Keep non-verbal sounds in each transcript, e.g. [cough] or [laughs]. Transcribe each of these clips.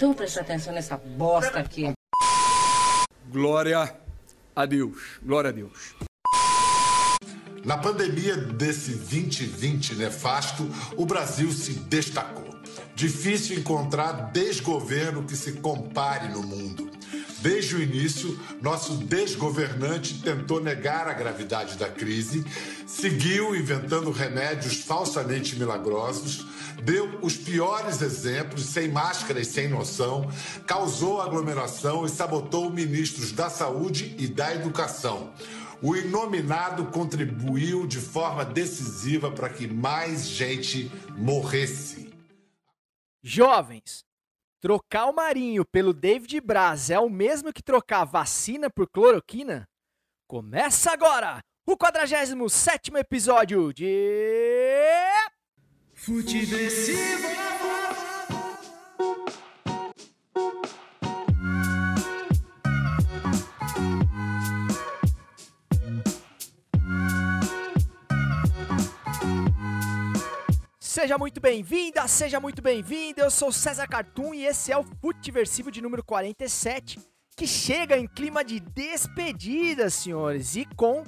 Então presta atenção nessa bosta aqui. Glória a Deus. Glória a Deus. Na pandemia desse 2020 nefasto, o Brasil se destacou. Difícil encontrar desgoverno que se compare no mundo. Desde o início, nosso desgovernante tentou negar a gravidade da crise, seguiu inventando remédios falsamente milagrosos, deu os piores exemplos, sem máscara e sem noção, causou aglomeração e sabotou ministros da Saúde e da Educação. O inominado contribuiu de forma decisiva para que mais gente morresse. Jovens, trocar o Marinho pelo David Braz é o mesmo que trocar vacina por cloroquina? Começa agora o 47 episódio de. Futeversivo! Seja muito bem-vinda, seja muito bem-vindo. Eu sou César Cartoon e esse é o Futiversivo de número 47, que chega em clima de despedida, senhores, e com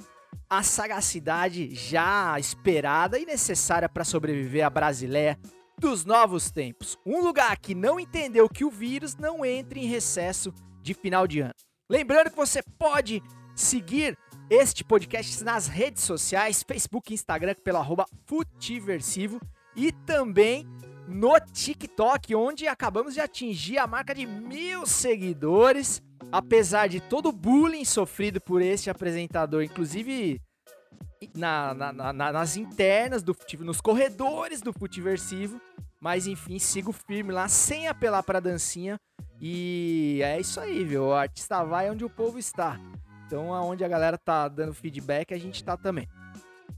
a sagacidade já esperada e necessária para sobreviver à Brasileia dos novos tempos. Um lugar que não entendeu que o vírus não entre em recesso de final de ano. Lembrando que você pode seguir este podcast nas redes sociais, Facebook Instagram pelo arroba Futiversivo e também no TikTok, onde acabamos de atingir a marca de mil seguidores. Apesar de todo o bullying sofrido por este apresentador, inclusive na, na, na, nas internas do nos corredores do Futiversivo. Mas enfim, sigo firme lá, sem apelar para dancinha. E é isso aí, viu? O artista vai onde o povo está. Então, aonde a galera tá dando feedback, a gente tá também.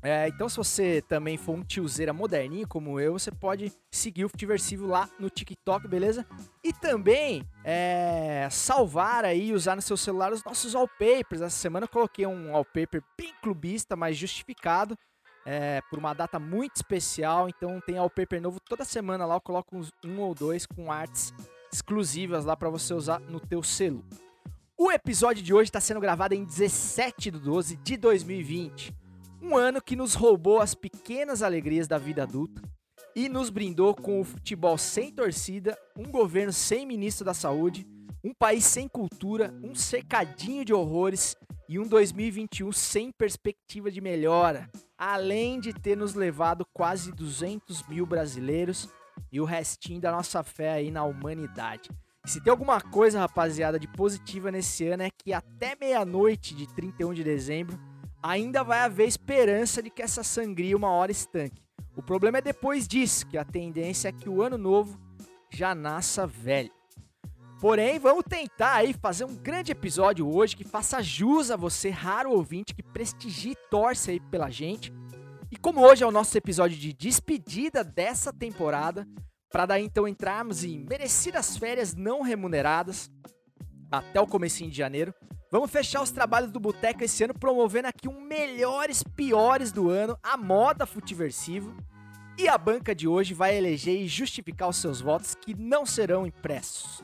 É, então, se você também for um tiozeira moderninho como eu, você pode seguir o Futiversivo lá no TikTok, beleza? E também é, salvar aí e usar no seu celular os nossos wallpapers. Essa semana eu coloquei um wallpaper bem clubista, mas justificado, é, por uma data muito especial. Então, tem wallpaper novo toda semana lá. Eu coloco uns, um ou dois com artes exclusivas lá para você usar no teu celular. O episódio de hoje está sendo gravado em 17 de 12 de 2020. Um ano que nos roubou as pequenas alegrias da vida adulta e nos brindou com o futebol sem torcida, um governo sem ministro da saúde, um país sem cultura, um cercadinho de horrores e um 2021 sem perspectiva de melhora, além de ter nos levado quase 200 mil brasileiros e o restinho da nossa fé aí na humanidade. Se tem alguma coisa, rapaziada, de positiva nesse ano é que até meia-noite de 31 de dezembro ainda vai haver esperança de que essa sangria uma hora estanque. O problema é depois disso, que a tendência é que o ano novo já nasça velho. Porém, vamos tentar aí fazer um grande episódio hoje que faça jus a você, raro ouvinte, que prestigie e torce aí pela gente. E como hoje é o nosso episódio de despedida dessa temporada, para daí então entrarmos em merecidas férias não remuneradas até o comecinho de janeiro, Vamos fechar os trabalhos do Boteco esse ano promovendo aqui um melhores piores do ano, a moda futiversivo. E a banca de hoje vai eleger e justificar os seus votos que não serão impressos.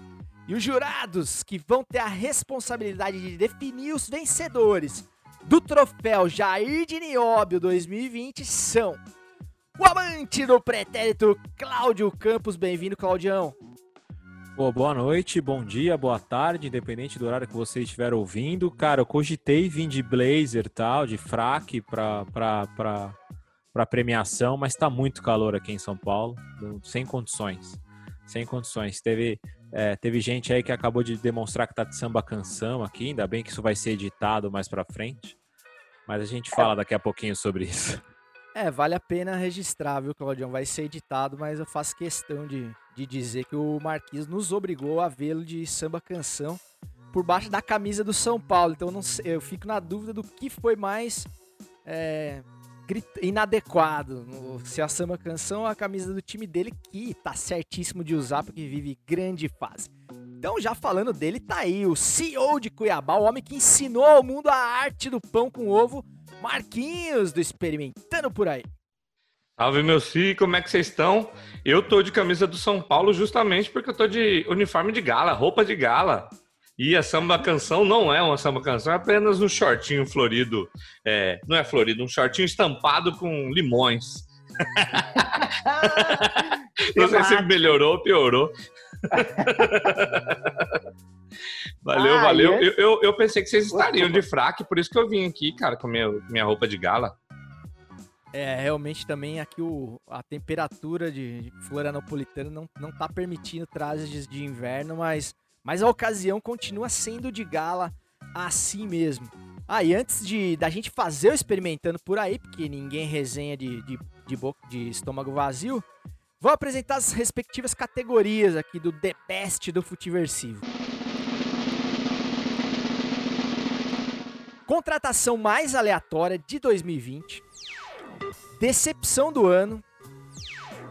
E os jurados que vão ter a responsabilidade de definir os vencedores do troféu Jair de Nióbio 2020 são o amante do pretérito Cláudio Campos. Bem-vindo, Claudião. Pô, boa noite, bom dia, boa tarde, independente do horário que você estiver ouvindo. Cara, eu cogitei vir de blazer tal, de fraque pra, pra, pra, pra premiação, mas tá muito calor aqui em São Paulo, sem condições. Sem condições. Teve, é, teve gente aí que acabou de demonstrar que tá de samba canção aqui, ainda bem que isso vai ser editado mais pra frente. Mas a gente fala daqui a pouquinho sobre isso. É, vale a pena registrar, viu, Claudião? Vai ser editado, mas eu faço questão de, de dizer que o Marquinhos nos obrigou a vê-lo de samba canção por baixo da camisa do São Paulo. Então eu, não eu fico na dúvida do que foi mais é, inadequado. Se a samba canção ou a camisa do time dele, que tá certíssimo de usar porque vive grande fase. Então, já falando dele, tá aí o CEO de Cuiabá, o homem que ensinou ao mundo a arte do pão com ovo Marquinhos do Experimentando por aí. Salve, meu filho, como é que vocês estão? Eu tô de camisa do São Paulo justamente porque eu tô de uniforme de gala, roupa de gala. E a samba canção não é uma samba canção, é apenas um shortinho florido. É, não é florido, um shortinho estampado com limões. [laughs] não sei se melhorou ou piorou. [laughs] valeu, Ah, valeu. e Eu, eu, eu pensei que vocês estariam de fraque, por isso que eu vim aqui, cara, com minha, minha roupa de gala. É, realmente também aqui o, a temperatura de, de Florianopolitana não, não tá permitindo trajes de inverno, mas, mas a ocasião continua sendo de gala assim mesmo. Ah, e antes de da gente fazer o experimentando por aí, porque ninguém resenha de, de, de, boca, de estômago vazio, vou apresentar as respectivas categorias aqui do The Best do Futiversivo. Contratação mais aleatória de 2020. Decepção do ano,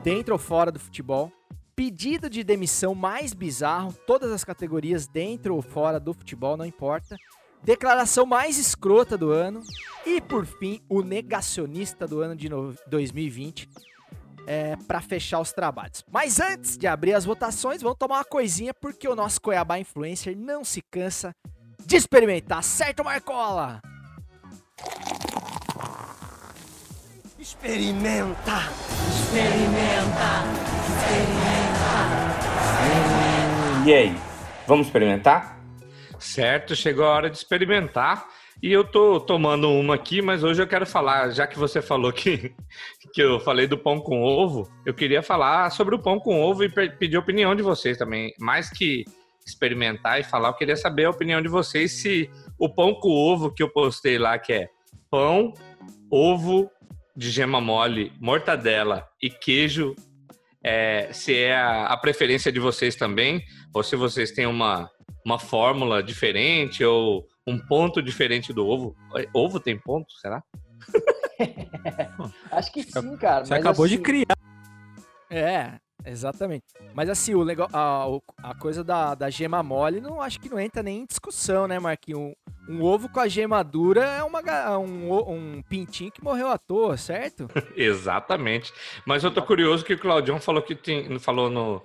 dentro ou fora do futebol. Pedido de demissão mais bizarro, todas as categorias dentro ou fora do futebol, não importa. Declaração mais escrota do ano. E por fim, o negacionista do ano de no- 2020. É, para fechar os trabalhos. Mas antes de abrir as votações, vamos tomar uma coisinha, porque o nosso Cuiabá Influencer não se cansa de experimentar, certo, Marcola? Experimenta! E aí, vamos experimentar? Certo, chegou a hora de experimentar. E eu tô tomando uma aqui, mas hoje eu quero falar, já que você falou que, [laughs] que eu falei do pão com ovo, eu queria falar sobre o pão com ovo e pe- pedir a opinião de vocês também. Mais que experimentar e falar, eu queria saber a opinião de vocês se o pão com ovo que eu postei lá, que é pão, ovo de gema mole, mortadela e queijo, é, se é a, a preferência de vocês também, ou se vocês têm uma, uma fórmula diferente ou um ponto diferente do ovo. Ovo tem ponto, será? [laughs] Acho que sim, cara. Você mas acabou de assim, criar. É, exatamente. Mas assim, o legal, a, a coisa da, da gema mole, não acho que não entra nem em discussão, né, Marquinhos? Um, um ovo com a gema dura é uma, um, um pintinho que morreu à toa, certo? [laughs] Exatamente. Mas eu tô curioso que o Claudião falou que tem, falou no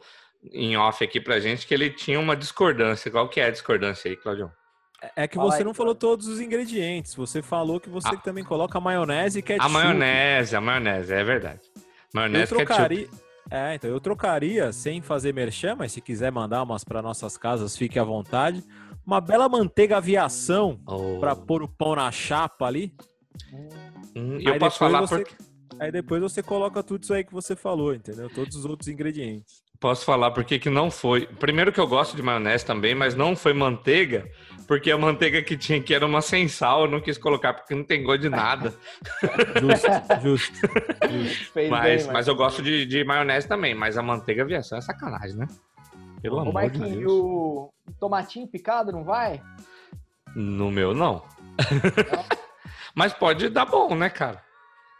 em off aqui pra gente que ele tinha uma discordância. Qual que é a discordância aí, Claudião? É que Fala você aí, não falou todos os ingredientes. Você falou que você Ah. também coloca maionese e ketchup. A maionese, a maionese, é verdade. Eu Maionese ketchup. É, então eu trocaria sem fazer merchan, mas se quiser mandar umas para nossas casas, fique à vontade. Uma bela manteiga aviação Oh. para pôr o pão na chapa ali. Hum, eu posso falar você- porque Aí depois você coloca tudo isso aí que você falou, entendeu? Todos os outros ingredientes. Posso falar porque que não foi. Primeiro que eu gosto de maionese também, mas não foi manteiga, porque a manteiga que tinha aqui era uma sem sal, eu não quis colocar porque não tem gosto de nada. [laughs] Justo, justo. fez mas, bem, mas eu gosto de, de maionese também, mas a manteiga aviação é sacanagem, né? Pelo Ô, amor de Marquinhos, e Deus. o o tomatinho picado não vai? No meu, não. [laughs] mas pode dar bom, né, cara?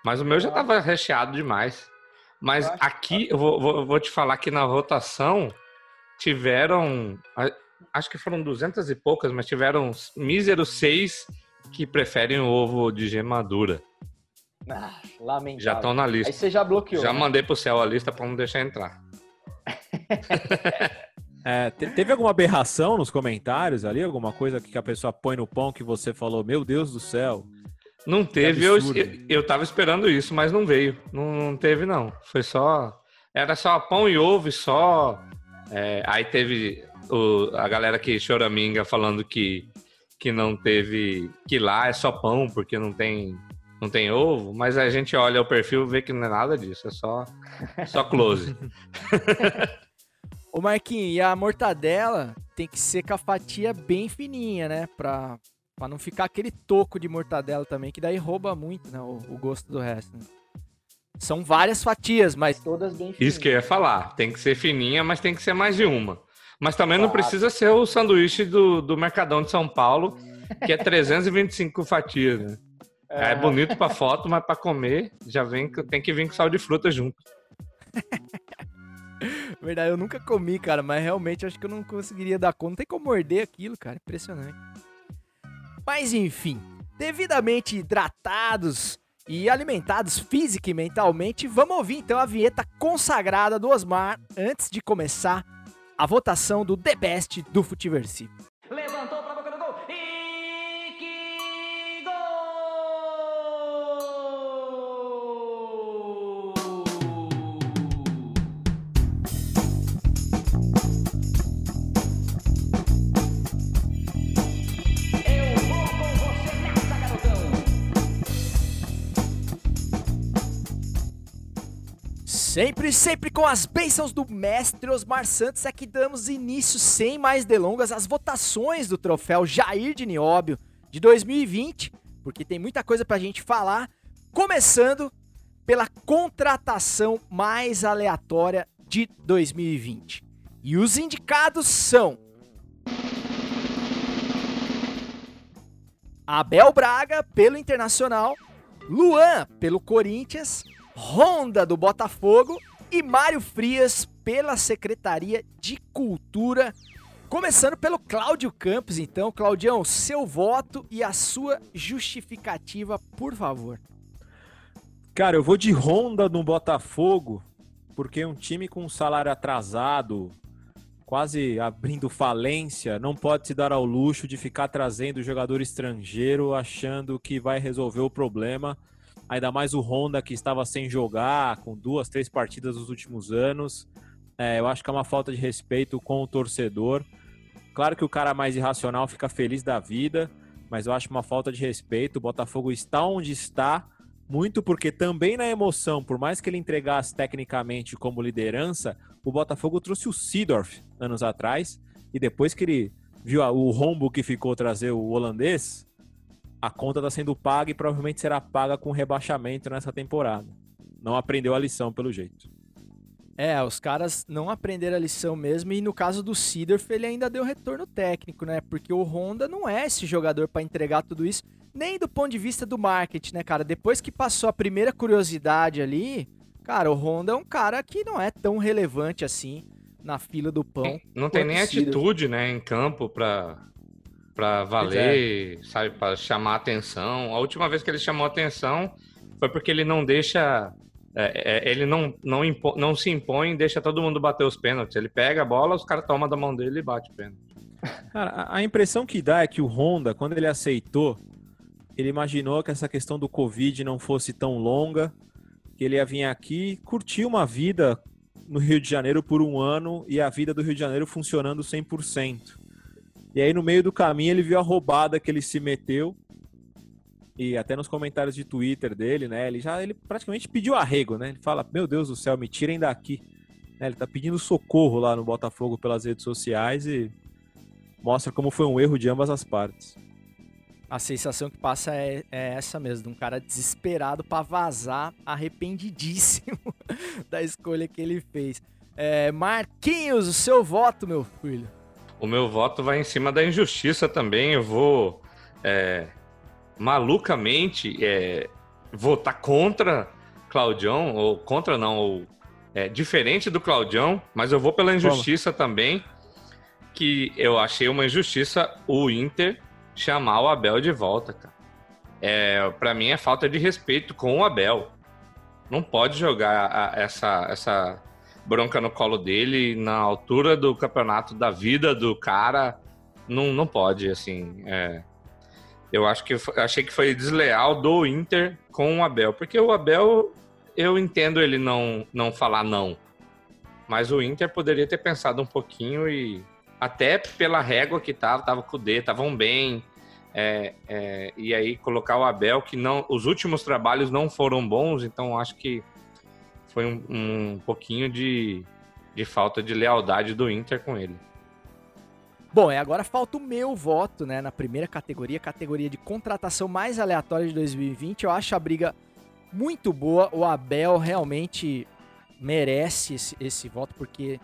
Mas o meu já tava recheado demais. Mas aqui, eu vou, vou- vou te falar que na votação tiveram, acho que foram duzentas e poucas, mas tiveram uns míseros seis que preferem o ovo de gema dura. Ah, lamentável. Já estão na Aí lista. você já bloqueou. Já né? mandei pro céu a lista para não deixar entrar. [laughs] É, te- teve alguma aberração nos comentários ali? Alguma coisa que a pessoa põe no pão que você falou, meu Deus do céu? Não teve, eu, eu tava esperando isso, mas não veio. Não, não teve, não. Foi só. Era só pão e ovo e só. é, aí teve o- a galera que choraminga falando que, que não teve. Que lá é só pão, porque não tem, não tem ovo. Mas a gente olha o perfil e vê que não é nada disso. É só, só close. [laughs] Ô Marquinhos, e a mortadela tem que ser com a fatia bem fininha, né? Pra, pra não ficar aquele toco de mortadela também, que daí rouba muito, né? O, o gosto do resto. né? São várias fatias, mas Todas bem Isso que eu ia falar. Tem que ser fininha, mas tem que ser mais de uma. Mas também não precisa ser o sanduíche do, do Mercadão de São Paulo, que é 325 fatias, né? É, bonito pra foto, mas pra comer já vem, tem que vir com sal de fruta junto. [laughs] Verdade, eu nunca comi, cara, mas realmente acho que eu não conseguiria dar conta. Não tem como morder aquilo, cara. Impressionante. Mas enfim, devidamente hidratados e alimentados física e mentalmente, vamos ouvir então a vinheta consagrada do Osmar antes de começar a votação do The Best do Futiversivo. Sempre, sempre com as bênçãos do mestre Osmar Santos é que damos início, sem mais delongas, às votações do troféu Jair de Nióbio de 2020, porque tem muita coisa pra gente falar, começando pela contratação mais aleatória de 2020. E os indicados são Abel Braga pelo Internacional, Luan pelo Corinthians, Honda do Botafogo e Mário Frias pela Secretaria de Cultura. Começando pelo Cláudio Campos, então. Claudião, seu voto e a sua justificativa, por favor. Cara, eu vou de Honda no Botafogo, porque um time com um salário atrasado, quase abrindo falência, não pode se dar ao luxo de ficar trazendo jogador estrangeiro achando que vai resolver o problema. Ainda mais o Honda que estava sem jogar, com duas, três partidas nos últimos anos. É, eu acho que é uma falta de respeito com o torcedor. Claro que o cara mais irracional fica feliz da vida, mas eu acho uma falta de respeito. O Botafogo está onde está, muito porque também na emoção, por mais que ele entregasse tecnicamente como liderança, o Botafogo trouxe o Seedorf anos atrás, e depois que ele viu o rombo que ficou trazer o holandês, a conta está sendo paga e provavelmente será paga com rebaixamento nessa temporada. Não aprendeu a lição, pelo jeito. É, os caras não aprenderam a lição mesmo, e no caso do Seedorf, ele ainda deu retorno técnico, né? Porque o Honda não é esse jogador pra entregar tudo isso, nem do ponto de vista do marketing, né, cara? Depois que passou a primeira curiosidade ali, cara, o Honda é um cara que não é tão relevante assim na fila do pão. Não tem nem atitude, né, em campo pra, pra valer, sabe, pra chamar atenção. A última vez que ele chamou atenção foi porque ele não deixa. é, é, ele não, não, impo- não se impõe deixa todo mundo bater os pênaltis. Ele pega a bola, os caras tomam da mão dele e bate o pênalti. Cara, a- a impressão que dá é que o Honda, quando ele aceitou, ele imaginou que essa questão do Covid não fosse tão longa, que ele ia vir aqui, curtir uma vida no Rio de Janeiro por um ano e a vida do Rio de Janeiro funcionando 100%. E aí, no meio do caminho, ele viu a roubada que ele se meteu. E até nos comentários de Twitter dele, né? Ele já ele praticamente pediu arrego, né? Ele fala: Meu Deus do céu, me tirem daqui. Né, Ele tá pedindo socorro lá no Botafogo pelas redes sociais e mostra como foi um erro de ambas as partes. A sensação que passa é, é essa mesmo, de um cara desesperado pra vazar, arrependidíssimo [laughs] da escolha que ele fez. É, Marquinhos, o seu voto, meu filho. O meu voto vai em cima da injustiça também. Eu vou é, malucamente é, votar contra Claudião, ou contra não, ou é, diferente do Claudião, mas eu vou pela injustiça também, que eu achei uma injustiça o Inter chamar o Abel de volta, cara. É, para mim é falta de respeito com o Abel. Não pode jogar a- essa, essa bronca no colo dele na altura do campeonato da vida do cara. Não, não pode, assim. é. eu acho que achei que foi desleal do Inter com o Abel, porque o Abel eu entendo ele não não falar não, mas o Inter poderia ter pensado um pouquinho e até pela régua que tava, tava com o D, estavam bem. é, é, e aí colocar o Abel, que não, os últimos trabalhos não foram bons, então acho que foi um, um pouquinho de, de falta de lealdade do Inter com ele. Bom, e agora falta o meu voto, né, na primeira categoria, categoria de contratação mais aleatória de 2020. Eu acho a briga muito boa. O Abel realmente merece esse, esse voto, porque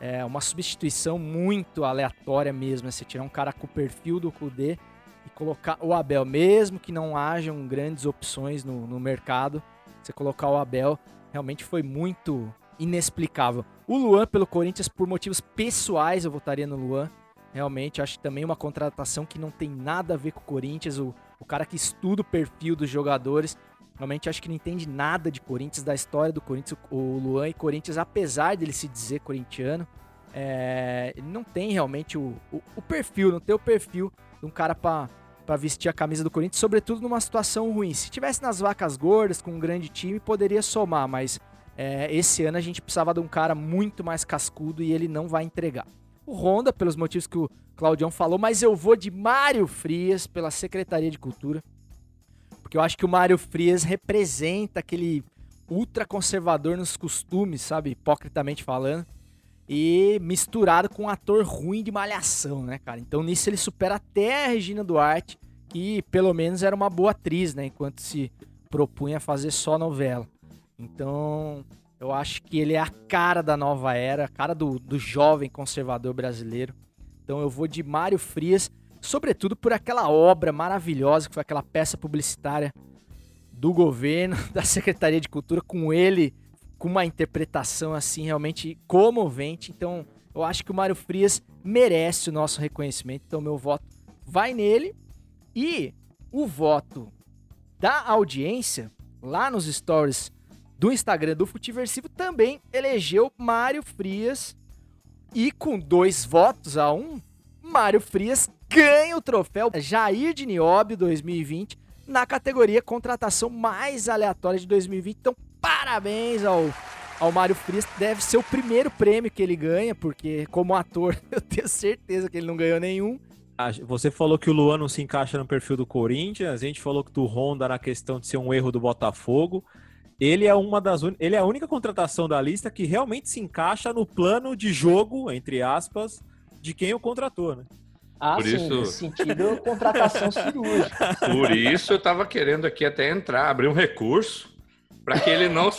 é uma substituição muito aleatória mesmo. né? Você tirar um cara com o perfil do Kudê e colocar o Abel, mesmo que não hajam grandes opções no, no mercado, você colocar o Abel realmente foi muito inexplicável. O Luan pelo Corinthians, por motivos pessoais, eu votaria no Luan. Realmente, acho que também uma contratação que não tem nada a ver com o Corinthians. O, o cara que estuda o perfil dos jogadores Realmente acho que não entende nada de Corinthians, da história do Corinthians. O Luan e Corinthians, apesar dele se dizer corintiano, é, ele não tem realmente o, o, o, perfil, não tem o perfil de um cara para vestir a camisa do Corinthians, sobretudo numa situação ruim. Se tivesse nas vacas gordas, com um grande time, poderia somar, mas é, esse ano a gente precisava de um cara muito mais cascudo e ele não vai entregar. O Honda, pelos motivos que o Claudião falou, mas eu vou de Mário Frias, pela Secretaria de Cultura. Porque eu acho que o Mário Frias representa aquele ultraconservador nos costumes, sabe? Hipocritamente falando. E misturado com um ator ruim de malhação, né, cara? Então nisso ele supera até a Regina Duarte, que pelo menos era uma boa atriz, né? Enquanto se propunha a fazer só novela. Então eu acho que ele é a cara da nova era, a cara do, do jovem conservador brasileiro. Então eu vou de Mário Frias sobretudo por aquela obra maravilhosa que foi aquela peça publicitária do governo, [laughs] da Secretaria de Cultura, com ele com uma interpretação assim realmente comovente. Então, eu acho que o Mário Frias merece o nosso reconhecimento. Então, meu voto vai nele. E o voto da audiência lá nos stories do Instagram do Futiversivo também elegeu Mário Frias e com dois votos a um, Mário Frias ganha o troféu Jair de Nióbio 2020 na categoria contratação mais aleatória de 2020. Então, parabéns ao, ao Mário Frias. Deve ser o primeiro prêmio que ele ganha, porque como ator [laughs] eu tenho certeza que ele não ganhou nenhum. Você falou que o Luan não se encaixa no perfil do Corinthians, a gente falou que do Honda na questão de ser um erro do Botafogo. Ele é uma das un... ele é a única contratação da lista que realmente se encaixa no plano de jogo, entre aspas, de quem o contratou, né? Ah, Por sim, isso... nesse sentido, contratação [laughs] cirúrgica. Por isso eu estava querendo aqui até entrar, abrir um recurso para que ele não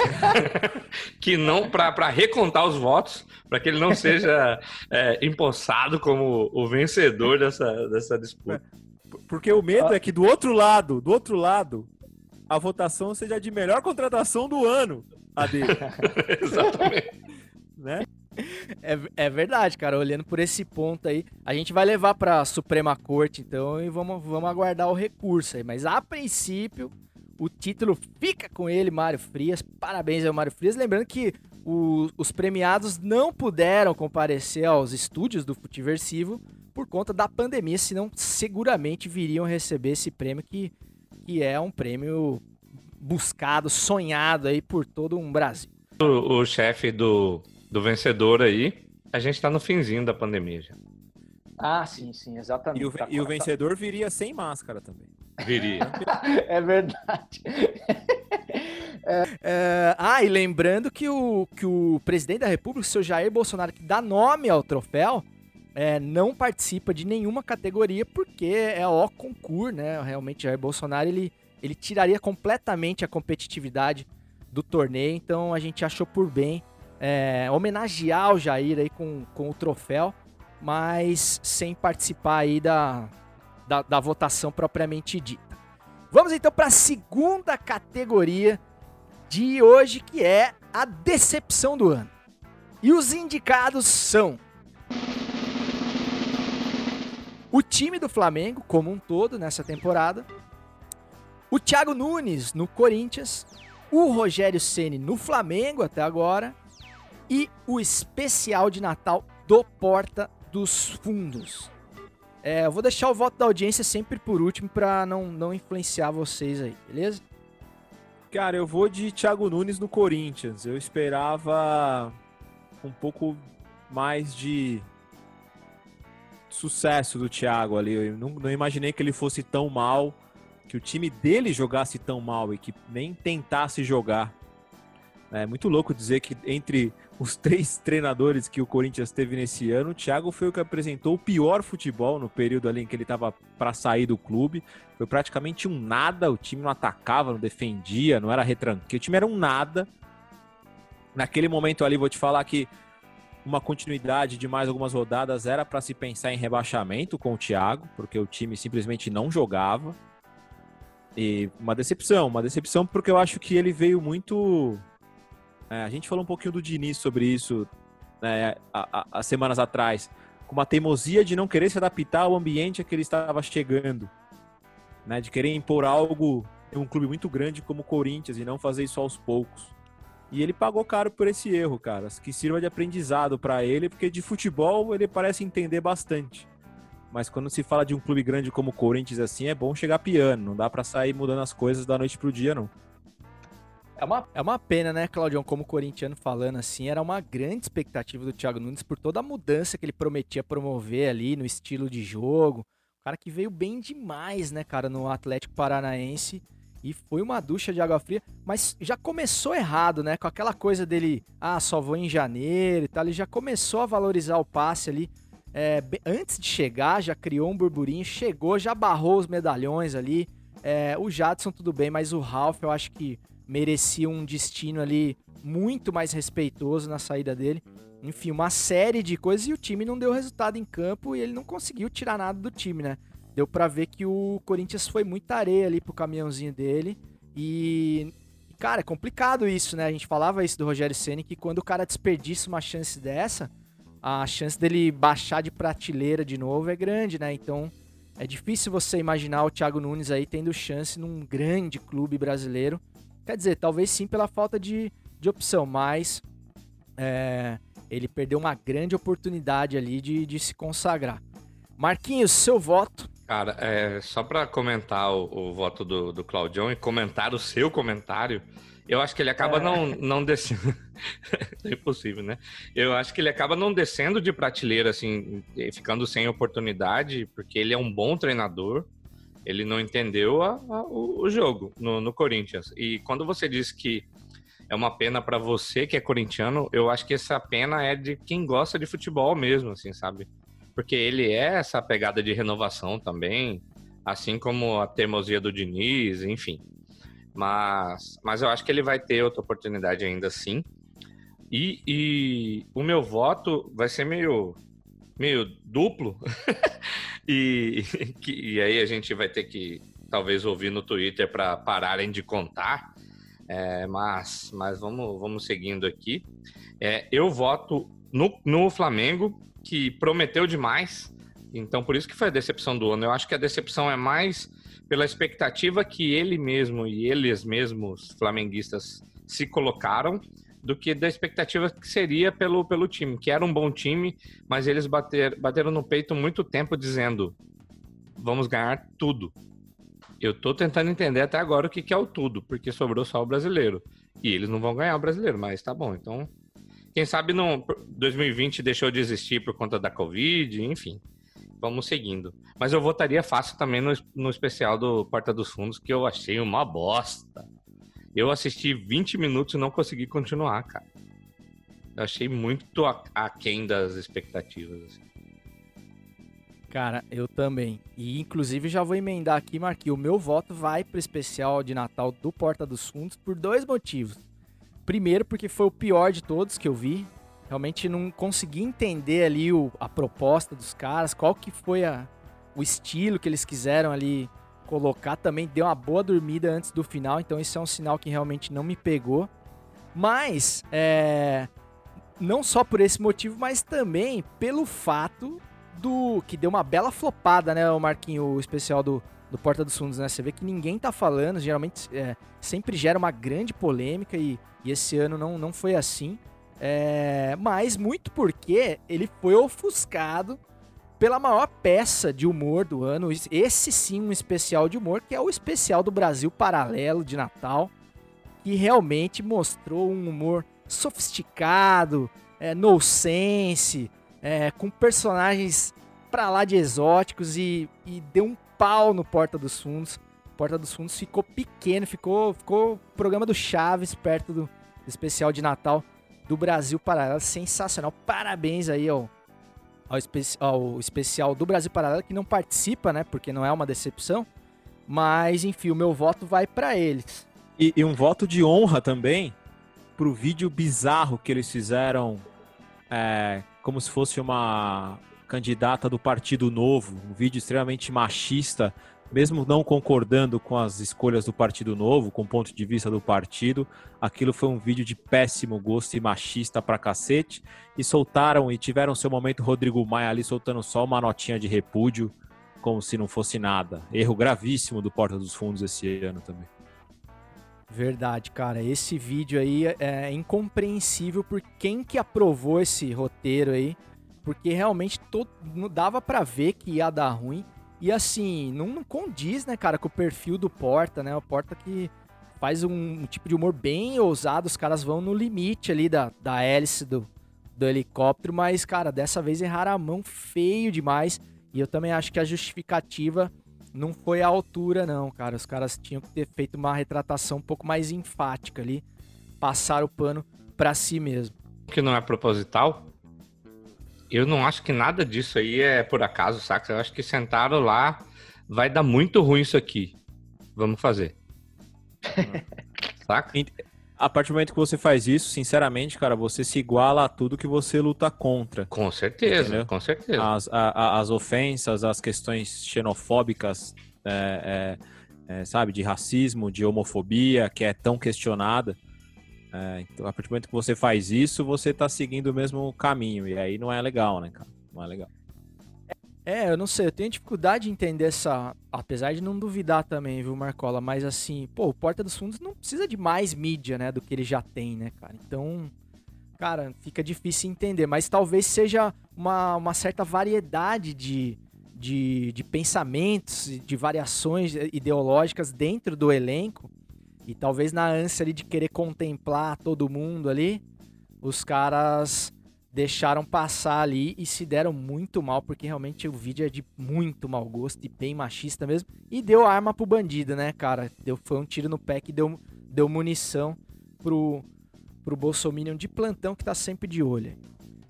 [laughs] que não para recontar os votos, para que ele não seja é, empossado como o vencedor dessa, dessa disputa. Porque o medo é que do outro lado, do outro lado, a votação seja de melhor contratação do ano, a dele. [laughs] Exatamente. né? É, é verdade, cara. Olhando por esse ponto aí, a gente vai levar para a Suprema Corte, então, e vamos, vamos aguardar o recurso aí. Mas a princípio, o título fica com ele, Mário Frias. Parabéns ao Mário Frias. Lembrando que o, os premiados não puderam comparecer aos estúdios do Futiversivo por conta da pandemia, senão seguramente viriam receber esse prêmio que, que é um prêmio buscado, sonhado aí por todo um Brasil. O, o chefe do do vencedor aí, a gente tá no finzinho da pandemia já. Ah, sim, sim, exatamente. E o, tá, e o vencedor viria sem máscara também. Viria. [laughs] é verdade. [laughs] é, é, ah, e lembrando que o, que o presidente da República, o seu Jair Bolsonaro, que dá nome ao troféu, é, não participa de nenhuma categoria porque é o concurso, né? Realmente, Jair Bolsonaro ele, ele tiraria completamente a competitividade do torneio, então a gente achou por bem é, homenagear o Jair aí com, com o troféu, mas sem participar aí da, da, da votação propriamente dita. Vamos então para a segunda categoria de hoje, que é a decepção do ano. E os indicados são o time do Flamengo como um todo nessa temporada, o Thiago Nunes no Corinthians, o Rogério Ceni no Flamengo até agora e o especial de Natal do Porta dos Fundos. É, eu vou deixar o voto da audiência sempre por último para não, não influenciar vocês aí, beleza? Cara, eu vou de Thiago Nunes no Corinthians. Eu esperava um pouco mais de sucesso do Thiago ali. Eu não, não imaginei que ele fosse tão mal, que o time dele jogasse tão mal e que nem tentasse jogar. É muito louco dizer que entre os três treinadores que o Corinthians teve nesse ano, o Thiago foi o que apresentou o pior futebol no período ali em que ele estava para sair do clube. Foi praticamente um nada, o time não atacava, não defendia, não era retranque, o time era um nada. Naquele momento ali, vou te falar que uma continuidade de mais algumas rodadas era para se pensar em rebaixamento com o Thiago, porque o time simplesmente não jogava. E uma decepção, uma decepção porque eu acho que ele veio muito é, a gente falou um pouquinho do Diniz sobre isso né, há, semanas atrás, com uma teimosia de não querer se adaptar ao ambiente a que ele estava chegando, né, de querer impor algo em um clube muito grande como o Corinthians e não fazer isso aos poucos. E ele pagou caro por esse erro, cara. Que sirva de aprendizado para ele, porque de futebol ele parece entender bastante. Mas quando se fala de um clube grande como o Corinthians assim, é bom chegar piano. Não dá para sair mudando as coisas da noite pro dia, não. É uma, é uma pena, né, Claudião? Como corintiano falando assim, era uma grande expectativa do Thiago Nunes por toda a mudança que ele prometia promover ali no estilo de jogo. O cara que veio bem demais, né, cara, no Atlético Paranaense. E foi uma ducha de água fria, mas já começou errado, né? Com aquela coisa dele, ah, só vou em janeiro e tal. Ele já começou a valorizar o passe ali. É, antes de chegar, já criou um burburinho, chegou, já barrou os medalhões ali. É, o Jadson, tudo bem, mas o Ralph, eu acho que merecia um destino ali muito mais respeitoso na saída dele. Enfim, uma série de coisas e o time não deu resultado em campo e ele não conseguiu tirar nada do time, né? Deu para ver que o Corinthians foi muita areia ali pro caminhãozinho dele e cara, é complicado isso, né? A gente falava isso do Rogério Ceni que quando o cara desperdiça uma chance dessa, a chance dele baixar de prateleira de novo é grande, né? Então, é difícil você imaginar o Thiago Nunes aí tendo chance num grande clube brasileiro Quer dizer, talvez sim pela falta de, de opção, mas é, ele perdeu uma grande oportunidade ali de, de se consagrar. Marquinhos, seu voto. Cara, é, só para comentar o, o, voto do, do Claudião e comentar o seu comentário, eu acho que ele acaba é. não, não descendo. [laughs] é impossível, né? Eu acho que ele acaba não descendo de prateleira, assim, ficando sem oportunidade, porque ele é um bom treinador ele não entendeu a, a, o jogo no, no, Corinthians. E quando você diz que é uma pena para você que é corintiano, eu acho que essa pena é de quem gosta de futebol mesmo, assim, sabe? Porque ele é essa pegada de renovação também, assim como a teimosia do Diniz, enfim. Mas, mas eu acho que ele vai ter outra oportunidade ainda assim. E, e o meu voto vai ser meio meio duplo. [laughs] e, [laughs] que, e aí a gente vai ter que talvez ouvir no Twitter para pararem de contar. É, mas, mas vamos, vamos seguindo aqui. É, eu voto no, no Flamengo, que prometeu demais. Então, por isso que foi a decepção do ano. Eu acho que a decepção é mais pela expectativa que ele mesmo e eles mesmos, flamenguistas, se colocaram do que da expectativa que seria pelo, pelo time, que era um bom time, mas eles bater, bateram no peito muito tempo dizendo: vamos ganhar tudo. Eu tô tentando entender até agora o que, que é o tudo, porque sobrou só o brasileiro. E eles não vão ganhar o brasileiro, mas tá bom. Então, quem sabe no 2020 deixou de existir por conta da Covid, enfim. Vamos seguindo. Mas eu votaria fácil também no, no especial do Porta dos Fundos, que eu achei uma bosta. Eu assisti 20 minutos e não consegui continuar, cara. Eu achei muito aquém das expectativas. Assim. Cara, eu também. E inclusive já vou emendar aqui, Marquinhos. O meu voto vai pro especial de Natal do Porta dos Fundos por dois motivos. Primeiro, porque foi o pior de todos que eu vi. Realmente não consegui entender ali o, a proposta dos caras, qual que foi a, o estilo que eles quiseram ali colocar também deu uma boa dormida antes do final, então isso é um sinal que realmente não me pegou. Mas, é, não só por esse motivo, mas também pelo fato do que deu uma bela flopada, né, o Marquinho, o especial do, do Porta dos Fundos, né? Você vê que ninguém tá falando, geralmente é, sempre gera uma grande polêmica e, e, esse ano não, não foi assim. É, mas muito porque ele foi ofuscado pela maior peça de humor do ano. Esse sim, um especial de humor, que é o especial do Brasil Paralelo de Natal, que realmente mostrou um humor sofisticado, é, no sense, é, com personagens pra lá de exóticos e, e deu um pau no Porta dos Fundos. Porta dos Fundos ficou pequeno, ficou, ficou programa do Chaves perto do, especial de Natal do Brasil Paralelo. Sensacional. Parabéns aí ao ao, ao especial do Brasil Paralelo, que não participa, né? Porque não é uma decepção. Mas, enfim, o meu voto vai para eles. E, e, um voto de honra também pro vídeo bizarro que eles fizeram, é, como se fosse uma candidata do Partido Novo, um vídeo extremamente machista, mesmo não concordando com as escolhas do Partido Novo, com o ponto de vista do partido, aquilo foi um vídeo de péssimo gosto e machista pra cacete. E soltaram e tiveram seu momento Rodrigo Maia ali soltando só uma notinha de repúdio, como se não fosse nada. Erro gravíssimo do Porta dos Fundos esse ano também. Verdade, cara. Esse vídeo aí é incompreensível por quem que aprovou esse roteiro aí, porque realmente todo, não dava para ver que ia dar ruim. E assim, não, condiz, né, cara, com o perfil do Porta, né? O Porta que faz um, um, tipo de humor bem ousado, os caras vão no limite ali da, da hélice do, do helicóptero, mas, cara, dessa vez erraram a mão feio demais. E eu também acho que a justificativa não foi à altura, não, cara. Os caras tinham que ter feito uma retratação um pouco mais enfática ali, passar o pano pra si mesmo. Que não é proposital? Eu não acho que nada disso aí é por acaso, saca? Eu acho que sentaram lá, vai dar muito ruim isso aqui. Vamos fazer. [laughs] saca? A partir do momento que você faz isso, sinceramente, cara, você se iguala a tudo que você luta contra. Com certeza, entendeu? com certeza. As, a, as ofensas, as questões xenofóbicas, é, é, é, sabe, de racismo, de homofobia, que é tão questionada. É, então, a partir do momento que você faz isso, você tá seguindo o mesmo caminho. E aí não é legal, né, cara? Não é legal. É, eu não sei, eu tenho dificuldade de entender essa. Apesar de não duvidar também, viu, Marcola? Mas assim, pô, o Porta dos Fundos não precisa de mais mídia, né, do que ele já tem, né, cara? Então, cara, fica difícil entender. Mas talvez seja uma, uma certa variedade de, de, de pensamentos, de variações ideológicas dentro do elenco. E talvez na ânsia ali de querer contemplar todo mundo ali, os caras deixaram passar ali e se deram muito mal, porque realmente o vídeo é de muito mau gosto e bem machista mesmo. E deu arma pro bandido, né, cara? Deu, foi um tiro no pé que deu, deu munição pro, pro Bolsominion de plantão que tá sempre de olho.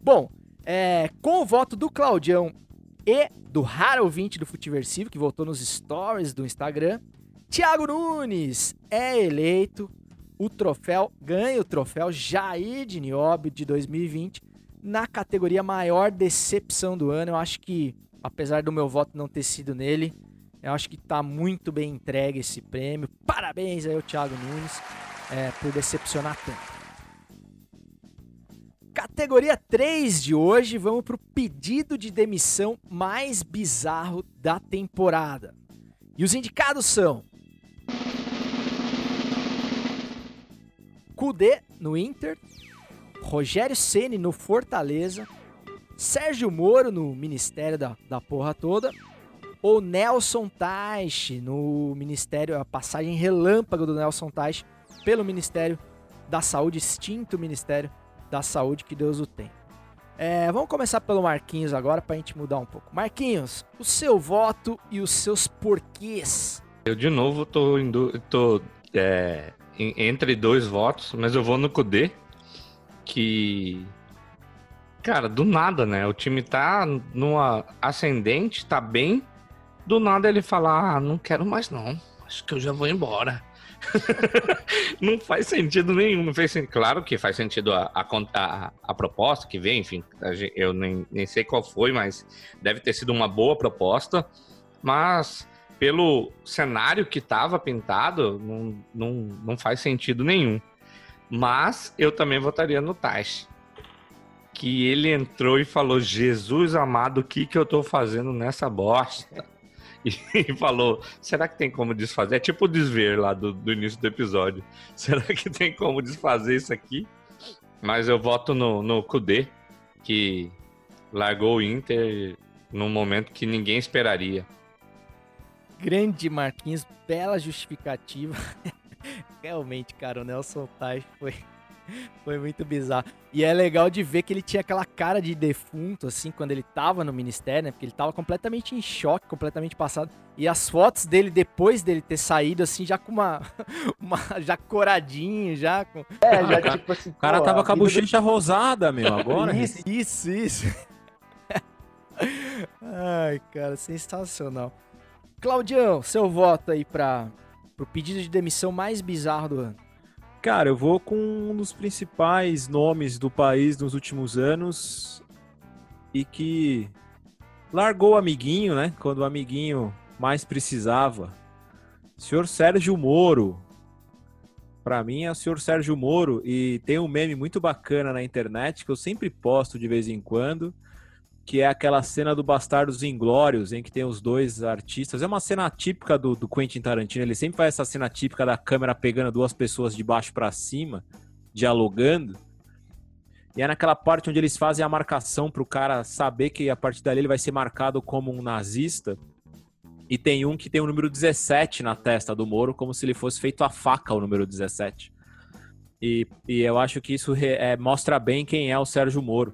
Bom, é, com o voto do Claudião e do raro ouvinte do Futiversivo, que voltou nos stories do Instagram, Thiago Nunes é eleito o troféu, ganha o troféu Jair de Nióbio de 2020 na categoria maior decepção do ano. Eu acho que, apesar do meu voto não ter sido nele, eu acho que está muito bem entregue esse prêmio. Parabéns aí ao Thiago Nunes é, por decepcionar tanto. Categoria 3 de hoje, vamos para o pedido de demissão mais bizarro da temporada. E os indicados são Kudê no Inter, Rogério Ceni no Fortaleza, Sérgio Moro no Ministério da, da porra toda, ou Nelson Taixe no Ministério, a passagem relâmpago do Nelson Taixe pelo Ministério da Saúde, extinto Ministério da Saúde, que Deus o tem. É, vamos começar pelo Marquinhos agora para a gente mudar um pouco. Marquinhos, o seu voto e os seus porquês. Eu de novo tô, indo, tô é, entre dois votos, mas eu vou no Cudê que. Cara, do nada, né? O time tá numa ascendente, tá bem. Do nada ele fala: ah, não quero mais não. Acho que eu já vou embora. [laughs] não faz sentido nenhum. Não fez. Claro que faz sentido a, a, a, a proposta que vem, enfim. eu nem, nem sei qual foi, mas deve ter sido uma boa proposta. Mas pelo cenário que estava pintado, não, não, não faz sentido nenhum. Mas eu também votaria no Taish. Que ele entrou e falou: Jesus amado, o que, que eu tô fazendo nessa bosta? [laughs] E falou: será que tem como desfazer? É tipo o desver lá do, do início do episódio. [laughs] Será que tem como desfazer isso aqui? Mas eu voto no, no Kudê, que largou o Inter num momento que ninguém esperaria. Grande Marquinhos, bela justificativa. [laughs] Realmente, cara, o Nelson Taj foi, [laughs] foi muito bizarro. E é legal de ver que ele tinha aquela cara de defunto, assim, quando ele tava no ministério, né? Porque ele tava completamente em choque, completamente passado. E as fotos dele, depois dele ter saído, assim, já com uma. [laughs] uma já coradinho, já com. É, já tipo assim. O cara pô, tava com a bochecha do... rosada, meu, agora. isso, isso, isso. Ai, cara, sensacional. Claudião, seu voto aí para o pedido de demissão mais bizarro do ano. Cara, eu vou com um dos principais nomes do país nos últimos anos e que largou o amiguinho, né? Quando o amiguinho mais precisava. Senhor Sérgio Moro. Para mim é o senhor Sérgio Moro e tem um meme muito bacana na internet que eu sempre posto de vez em quando, que é aquela cena do Bastardos Inglórios, em que tem os dois artistas. É uma cena típica do, do Quentin Tarantino, ele sempre faz essa cena típica da câmera pegando duas pessoas de baixo para cima, dialogando. E é naquela parte onde eles fazem a marcação para o cara saber que a partir dali ele vai ser marcado como um nazista. E tem um que tem o número 17 na testa do Moro, como se ele fosse feito a faca o número 17. E, e eu acho que isso é, mostra bem quem é o Sérgio Moro,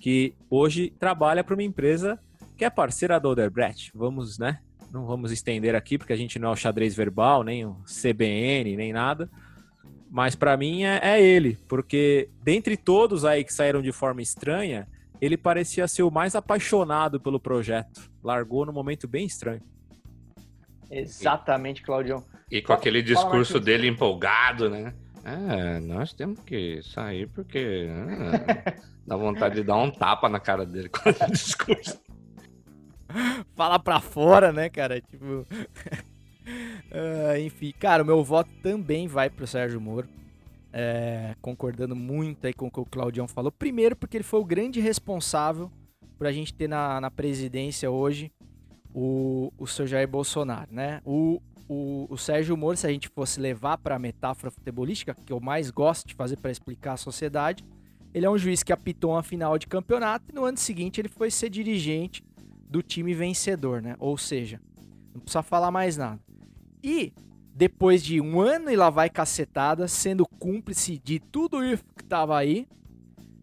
que hoje trabalha para uma empresa que é parceira do Odebrecht. Vamos, né? Não vamos estender aqui, porque a gente não é o xadrez verbal, nem o CBN, nem nada. Mas para mim é, é ele, porque dentre todos aí que saíram de forma estranha, ele parecia ser o mais apaixonado pelo projeto. Largou num momento bem estranho. Exatamente, Claudião. E com aquele discurso dele empolgado, né? É, nós temos que sair porque [laughs] ah, dá vontade de dar um tapa na cara dele com esse discurso. Fala pra fora, né, cara? Tipo. uh, [laughs] enfim, cara, o meu voto também vai pro Sérgio Moro. É, concordando muito aí com o que o Claudião falou. Primeiro, porque ele foi o grande responsável por a gente ter na, na presidência hoje o, o seu Jair Bolsonaro, né? O, o, o Sérgio Moro, se a gente fosse levar para a metáfora futebolística, que eu mais gosto de fazer para explicar a sociedade, ele é um juiz que apitou uma final de campeonato e no ano seguinte ele foi ser dirigente do time vencedor, né? Ou seja, não precisa falar mais nada. E depois de um ano e lá vai cacetada, sendo cúmplice de tudo isso que tava aí,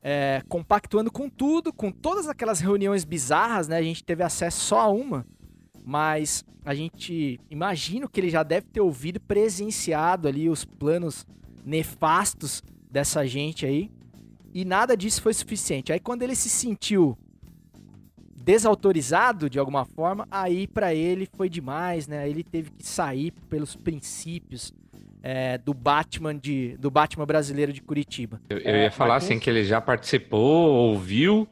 é, compactuando com tudo, com todas aquelas reuniões bizarras, né? A gente teve acesso só a uma, mas a gente imagina que ele já deve ter ouvido, presenciado ali os planos nefastos dessa gente aí, e nada disso foi suficiente. Aí quando ele se sentiu desautorizado de alguma forma, aí para ele foi demais, né? Ele teve que sair pelos princípios é, do Batman de do Batman brasileiro de Curitiba. Eu, eu ia falar assim que ele já participou, ouviu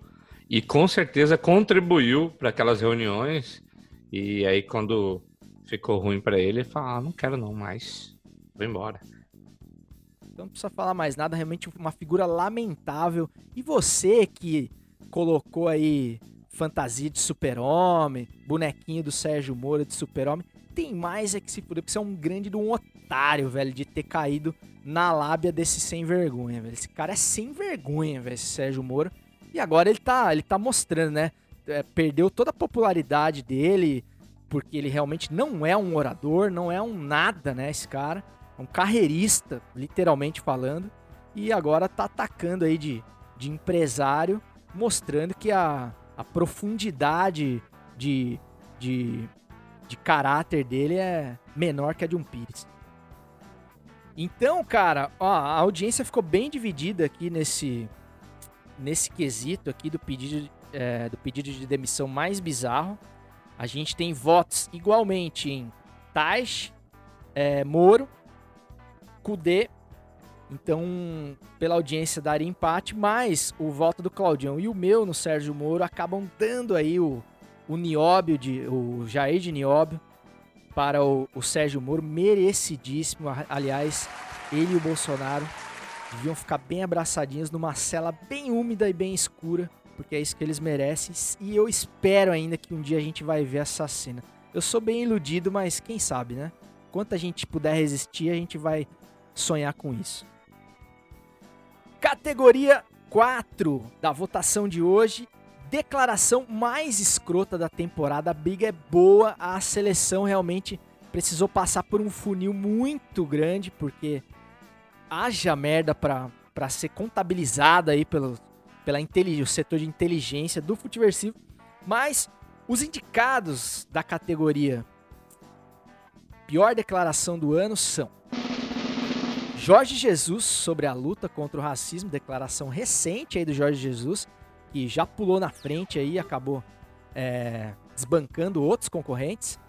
e com certeza contribuiu para aquelas reuniões e aí quando ficou ruim para ele, ele falou: ah, não quero não mais, vou embora. Então não precisa falar mais nada, realmente uma figura lamentável. E você que colocou aí fantasia de super-homem, bonequinho do Sérgio Moura de super-homem, tem mais é que se fuder, porque você é um grande de um otário, velho, de ter caído na lábia desse sem vergonha, velho. Esse cara é sem vergonha, velho, esse Sérgio Moura. E agora ele tá, ele tá mostrando, né? É, perdeu toda a popularidade dele, porque ele realmente não é um orador, não é um nada, né? Esse cara. É um carreirista, literalmente falando. E agora tá atacando aí de, de empresário, mostrando que a, a profundidade de, de, de caráter dele é menor que a de um Pires. Então, cara, ó, a audiência ficou bem dividida aqui nesse, nesse quesito aqui do pedido é, do pedido de demissão mais bizarro. A gente tem votos igualmente em Tais, é, Moro, Kudê. Então, pela audiência daria empate, mas o voto do Claudião e o meu no Sérgio Moro acabam dando aí o, o Nióbio, de, o Jair de Nióbio para o, o Sérgio Moro, merecidíssimo. Aliás, ele e o Bolsonaro deviam ficar bem abraçadinhos numa cela bem úmida e bem escura porque é isso que eles merecem. E eu espero ainda que um dia a gente vai ver essa cena. Eu sou bem iludido, mas quem sabe, né? Quanto a gente puder resistir, a gente vai sonhar com isso. Categoria 4 da votação de hoje. Declaração mais escrota da temporada. A briga é boa. A seleção realmente precisou passar por um funil muito grande, porque haja merda pra ser contabilizada aí pelos, pela o setor de inteligência do Futiversivo, mas os indicados da categoria pior declaração do ano são Jorge Jesus sobre a luta contra o racismo, declaração recente aí do Jorge Jesus, que já pulou na frente aí acabou é, desbancando outros concorrentes.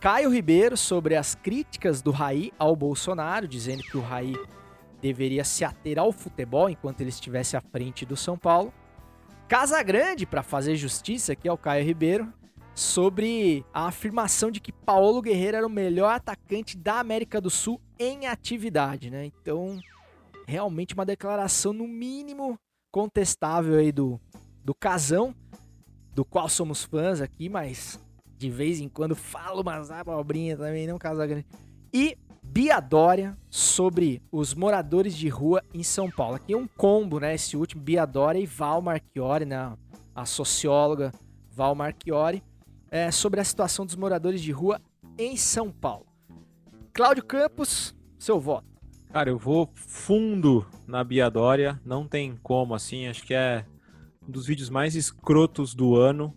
Caio Ribeiro sobre as críticas do Raí ao Bolsonaro, dizendo que o Raí deveria se ater ao futebol enquanto ele estivesse à frente do São Paulo. Casa Grande, para fazer justiça aqui ao Caio Ribeiro, sobre a afirmação de que Paulo Guerreiro era o melhor atacante da América do Sul em atividade, né? Então, realmente uma declaração no mínimo contestável aí do, do Casão. do qual somos fãs aqui, mas de vez em quando falo umas abobrinhas também, não Casagrande. E Bia Dória sobre os moradores de rua em São Paulo. Aqui é um combo, né? Esse último, Bia Dória e Val Marchiori, né? A socióloga Val Marchiori, é, sobre a situação dos moradores de rua em São Paulo. Cláudio Campos, seu voto. Cara, eu vou fundo na Bia Dória, não tem como, assim, acho que é um dos vídeos mais escrotos do ano.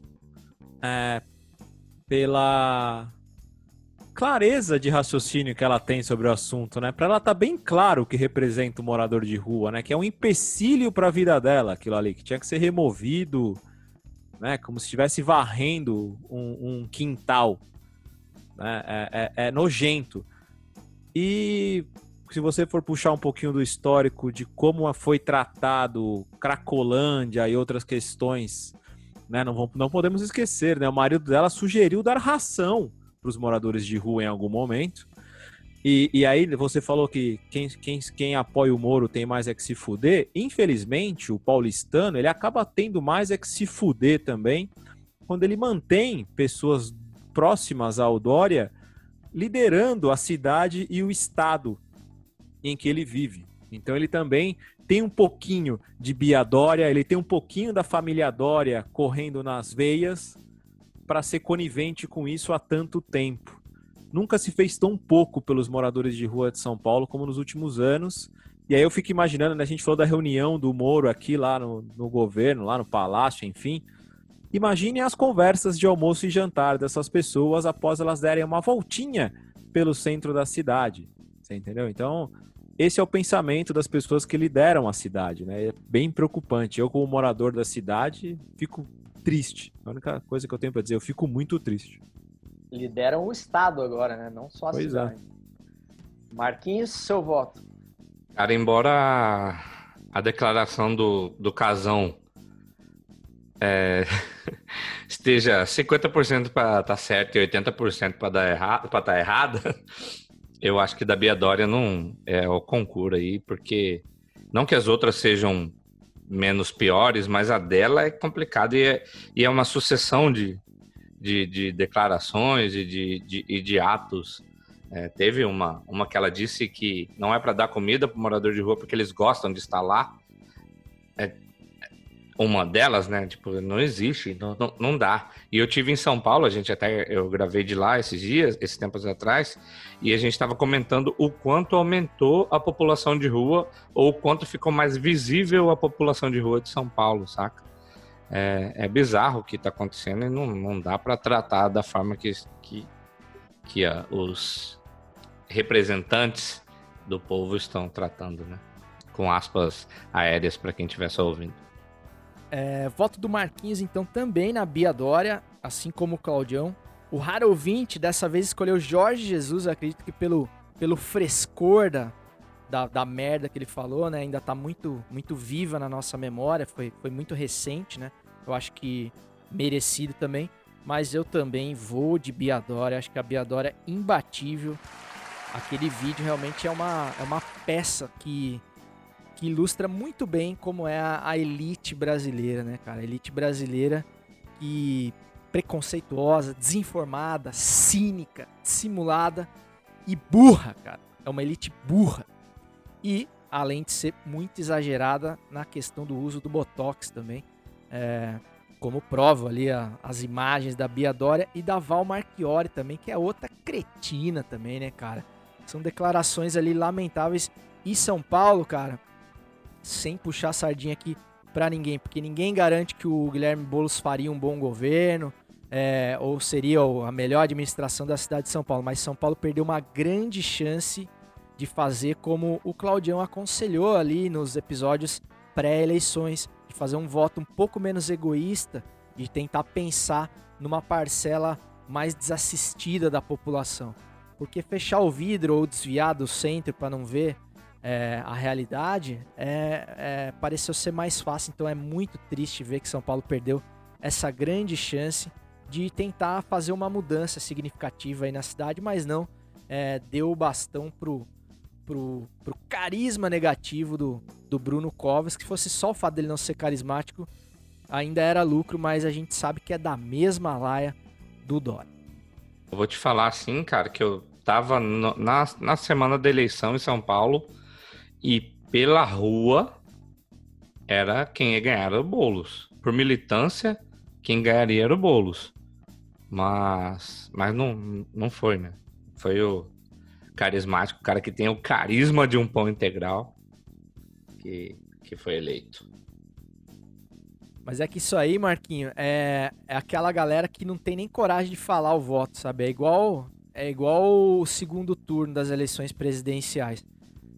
É, pela clareza de raciocínio que ela tem sobre o assunto, né? Para ela tá bem claro o que representa o morador de rua, né? Que é um empecilho para a vida dela, aquilo ali, que tinha que ser removido, né? Como se estivesse varrendo um, um quintal, né? É, é, é nojento. E se você for puxar um pouquinho do histórico de como foi tratado Cracolândia e outras questões, né? Não, vamos, não podemos esquecer, né? O marido dela sugeriu dar ração para os moradores de rua em algum momento. E, e, aí você falou que quem, quem, quem apoia o Moro tem mais é que se fuder. Infelizmente, o paulistano ele acaba tendo mais é que se fuder também quando ele mantém pessoas próximas ao Dória liderando a cidade e o estado em que ele vive. Então ele também tem um pouquinho de Bia Dória, ele tem um pouquinho da família Dória correndo nas veias para ser conivente com isso há tanto tempo. Nunca se fez tão pouco pelos moradores de rua de São Paulo como nos últimos anos. E aí eu fico imaginando, né, a gente falou da reunião do Moro aqui lá no, no governo, lá no palácio, enfim. Imagine as conversas de almoço e jantar dessas pessoas após elas derem uma voltinha pelo centro da cidade. Você entendeu? Então, esse é o pensamento das pessoas que lideram a cidade, né? É bem preocupante. Eu, como morador da cidade, fico triste. A única coisa que eu tenho para dizer, eu fico muito triste. Lideram o Estado agora, né? Não só a pois é. cidade. É. Marquinhos, seu voto. Cara, embora a declaração do, do Casão é, [laughs] esteja 50% para estar tá certo e 80% para dar errado, para estar tá errada, [laughs] eu acho que da Bia Dória não é o concurso aí, porque não que as outras sejam menos piores, mas a dela é complicada e é, e é uma sucessão de, de, de declarações e de, de, e de atos. É, teve uma, uma que ela disse que não é para dar comida para morador de rua porque eles gostam de estar lá. É, uma delas, né? Tipo, não existe, não, não, não, dá. E eu tive em São Paulo, a gente até eu gravei de lá esses dias, esses tempos atrás, e a gente estava comentando o quanto aumentou a população de rua ou o quanto ficou mais visível a população de rua de São Paulo, saca? É, é bizarro o que está acontecendo e não, não dá para tratar da forma que, que, que a, os representantes do povo estão tratando, né? Com aspas aéreas para quem estiver só ouvindo. É, voto do Marquinhos, então, também na Bia Dória, assim como o Claudião. O raro ouvinte dessa vez escolheu Jorge Jesus, acredito que pelo, pelo frescor da, da, da, merda que ele falou, né? Ainda tá muito, muito viva na nossa memória, foi, foi muito recente, né? Eu acho que merecido também. Mas eu também vou de Bia Dória, acho que a Bia Dória é imbatível. Aquele vídeo realmente é uma, é uma peça que que ilustra muito bem como é a, a elite brasileira, né, cara? A elite brasileira que preconceituosa, desinformada, cínica, dissimulada e burra, cara. É uma elite burra. E, além de ser muito exagerada na questão do uso do Botox também. É, como prova ali a, as imagens da Bia Dória e da Val Marchiori também, que é outra cretina também, né, cara? São declarações ali lamentáveis. E São Paulo, cara, sem puxar sardinha aqui para ninguém, porque ninguém garante que o Guilherme Boulos faria um bom governo é, ou seria a melhor administração da cidade de São Paulo, mas São Paulo perdeu uma grande chance de fazer como o Claudião aconselhou ali nos episódios pré-eleições, de fazer um voto um pouco menos egoísta e tentar pensar numa parcela mais desassistida da população. Porque fechar o vidro ou desviar do centro para não ver é, a realidade, é, é, pareceu ser mais fácil. Então é muito triste ver que São Paulo perdeu essa grande chance de tentar fazer uma mudança significativa aí na cidade, mas não é, deu o bastão pro, pro, pro carisma negativo do, do Bruno Covas, que fosse só o fato dele não ser carismático, ainda era lucro, mas a gente sabe que é da mesma laia do Dória. Eu vou te falar assim, cara, que eu tava no, na, na semana da eleição em São Paulo e pela rua era quem ia ganhar o Boulos. Por militância, quem ganharia era o Boulos. Mas, mas não, não foi, né? Foi o carismático, o cara que tem o carisma de um pão integral que, que foi eleito. Mas é que isso aí, Marquinho, é, é aquela galera que não tem nem coragem de falar o voto, sabe? É igual, é igual o segundo turno das eleições presidenciais.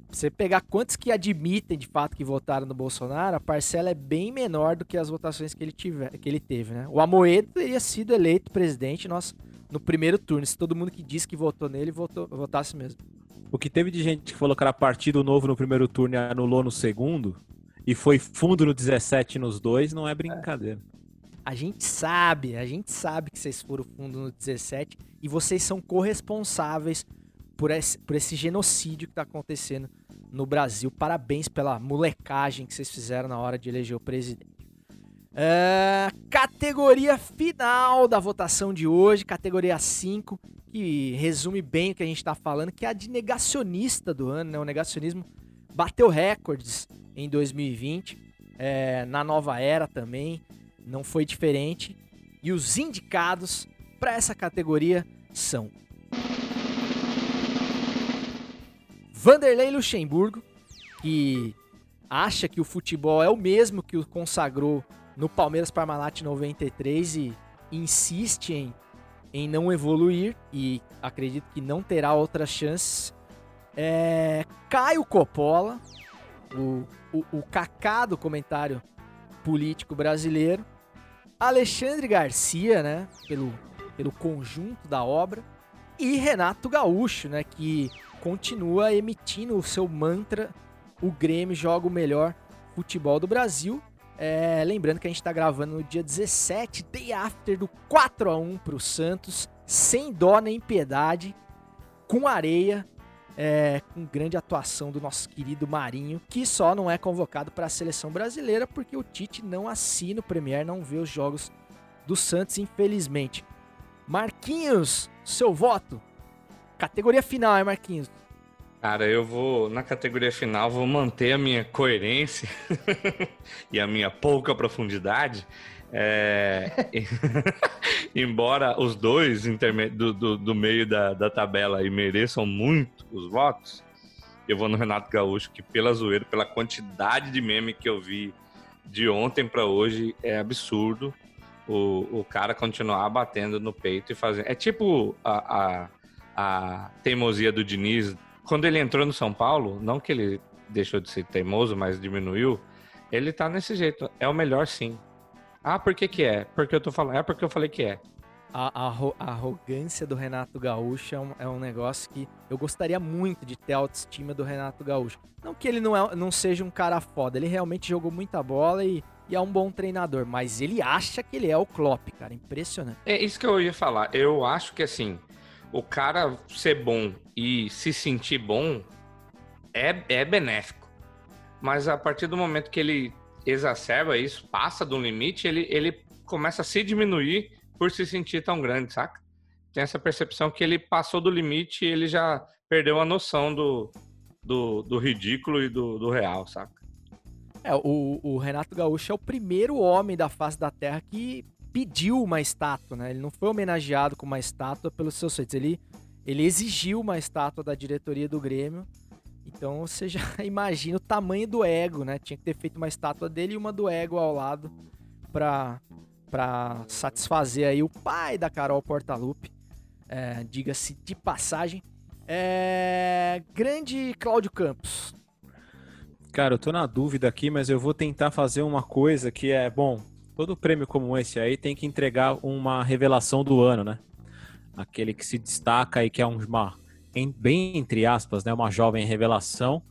Você pegar quantos que admitem de fato que votaram no Bolsonaro, a parcela é bem menor do que as votações que ele, tiver, que ele teve, né? O Amoedo teria sido eleito presidente nós, no primeiro turno, se todo mundo que disse que votou nele votou, votasse mesmo. O que teve de gente que falou que era partido novo no primeiro turno e anulou no segundo, e foi fundo no 17 nos dois, não é brincadeira. A gente sabe, a gente sabe que vocês foram fundo no 17 e vocês são corresponsáveis por esse, por esse genocídio que está acontecendo no Brasil. Parabéns pela molecagem que vocês fizeram na hora de eleger o presidente. É, categoria final da votação de hoje, categoria 5, que resume bem o que a gente está falando, que é a de negacionista do ano, né? O negacionismo bateu recordes em 2020, é, na nova era também, não foi diferente. E os indicados para essa categoria são Vanderlei Luxemburgo, que acha que o futebol é o mesmo que o consagrou no Palmeiras Parmalat 93 e insiste em, em não evoluir e acredito que não terá outras chances. É, Caio Coppola, o, o, o Kaká do comentário político brasileiro. Alexandre Garcia, né, pelo, pelo conjunto da obra. E Renato Gaúcho, né, que continua emitindo o seu mantra: o Grêmio joga o melhor futebol do Brasil. É, lembrando que a gente está gravando no dia 17, day after do 4 a 1 para o Santos, sem dó nem piedade, com areia, é, com grande atuação do nosso querido Marinho, que só não é convocado para a seleção brasileira porque o Tite não assina o Premier, não vê os jogos do Santos, infelizmente. Marquinhos, seu voto. Categoria final, é Marquinhos? Cara, eu vou, na categoria final, vou manter a minha coerência [laughs] e a minha pouca profundidade. É... [laughs] Embora os dois do, do, do, meio da, da tabela aí mereçam muito os votos, eu vou no Renato Gaúcho, que pela zoeira, pela quantidade de meme que eu vi de ontem para hoje, é absurdo o, o cara continuar batendo no peito e fazendo. É tipo a, a, a teimosia do Diniz. Quando ele entrou no São Paulo, não que ele deixou de ser teimoso, mas diminuiu, ele tá nesse jeito. É o melhor sim. Ah, por que que é? Porque eu tô falando. É porque eu falei que é. A, a, a arrogância do Renato Gaúcho é um, é um, negócio que eu gostaria muito de ter a autoestima do Renato Gaúcho. Não que ele não, é, não seja um cara foda, ele realmente jogou muita bola e, e é um bom treinador, mas ele acha que ele é o Klopp, cara, impressionante. É isso que eu ia falar. Eu acho que assim, o cara ser bom e se sentir bom é, é benéfico. Mas a partir do momento que ele exacerba isso, passa do limite, ele, ele começa a se diminuir por se sentir tão grande, saca? Tem essa percepção que ele passou do limite e ele já perdeu a noção do, do, do ridículo e do, do real, saca? É, o, o Renato Gaúcho é o primeiro homem da face da Terra que pediu uma estátua, né? Ele não foi homenageado com uma estátua pelos seus feitos. Ele, ele exigiu uma estátua da diretoria do Grêmio então você já [laughs] imagina o tamanho do ego, né? Tinha que ter feito uma estátua dele e uma do ego ao lado para para satisfazer aí o pai da Carol Portalupe. É, Diga-se de passagem. É, grande Cláudio Campos. Cara, eu tô na dúvida aqui, mas eu vou tentar fazer uma coisa que é, bom, todo prêmio como esse aí tem que entregar uma revelação do ano, né? Aquele que se destaca e que é uma em, bem entre aspas, né, uma jovem revelação.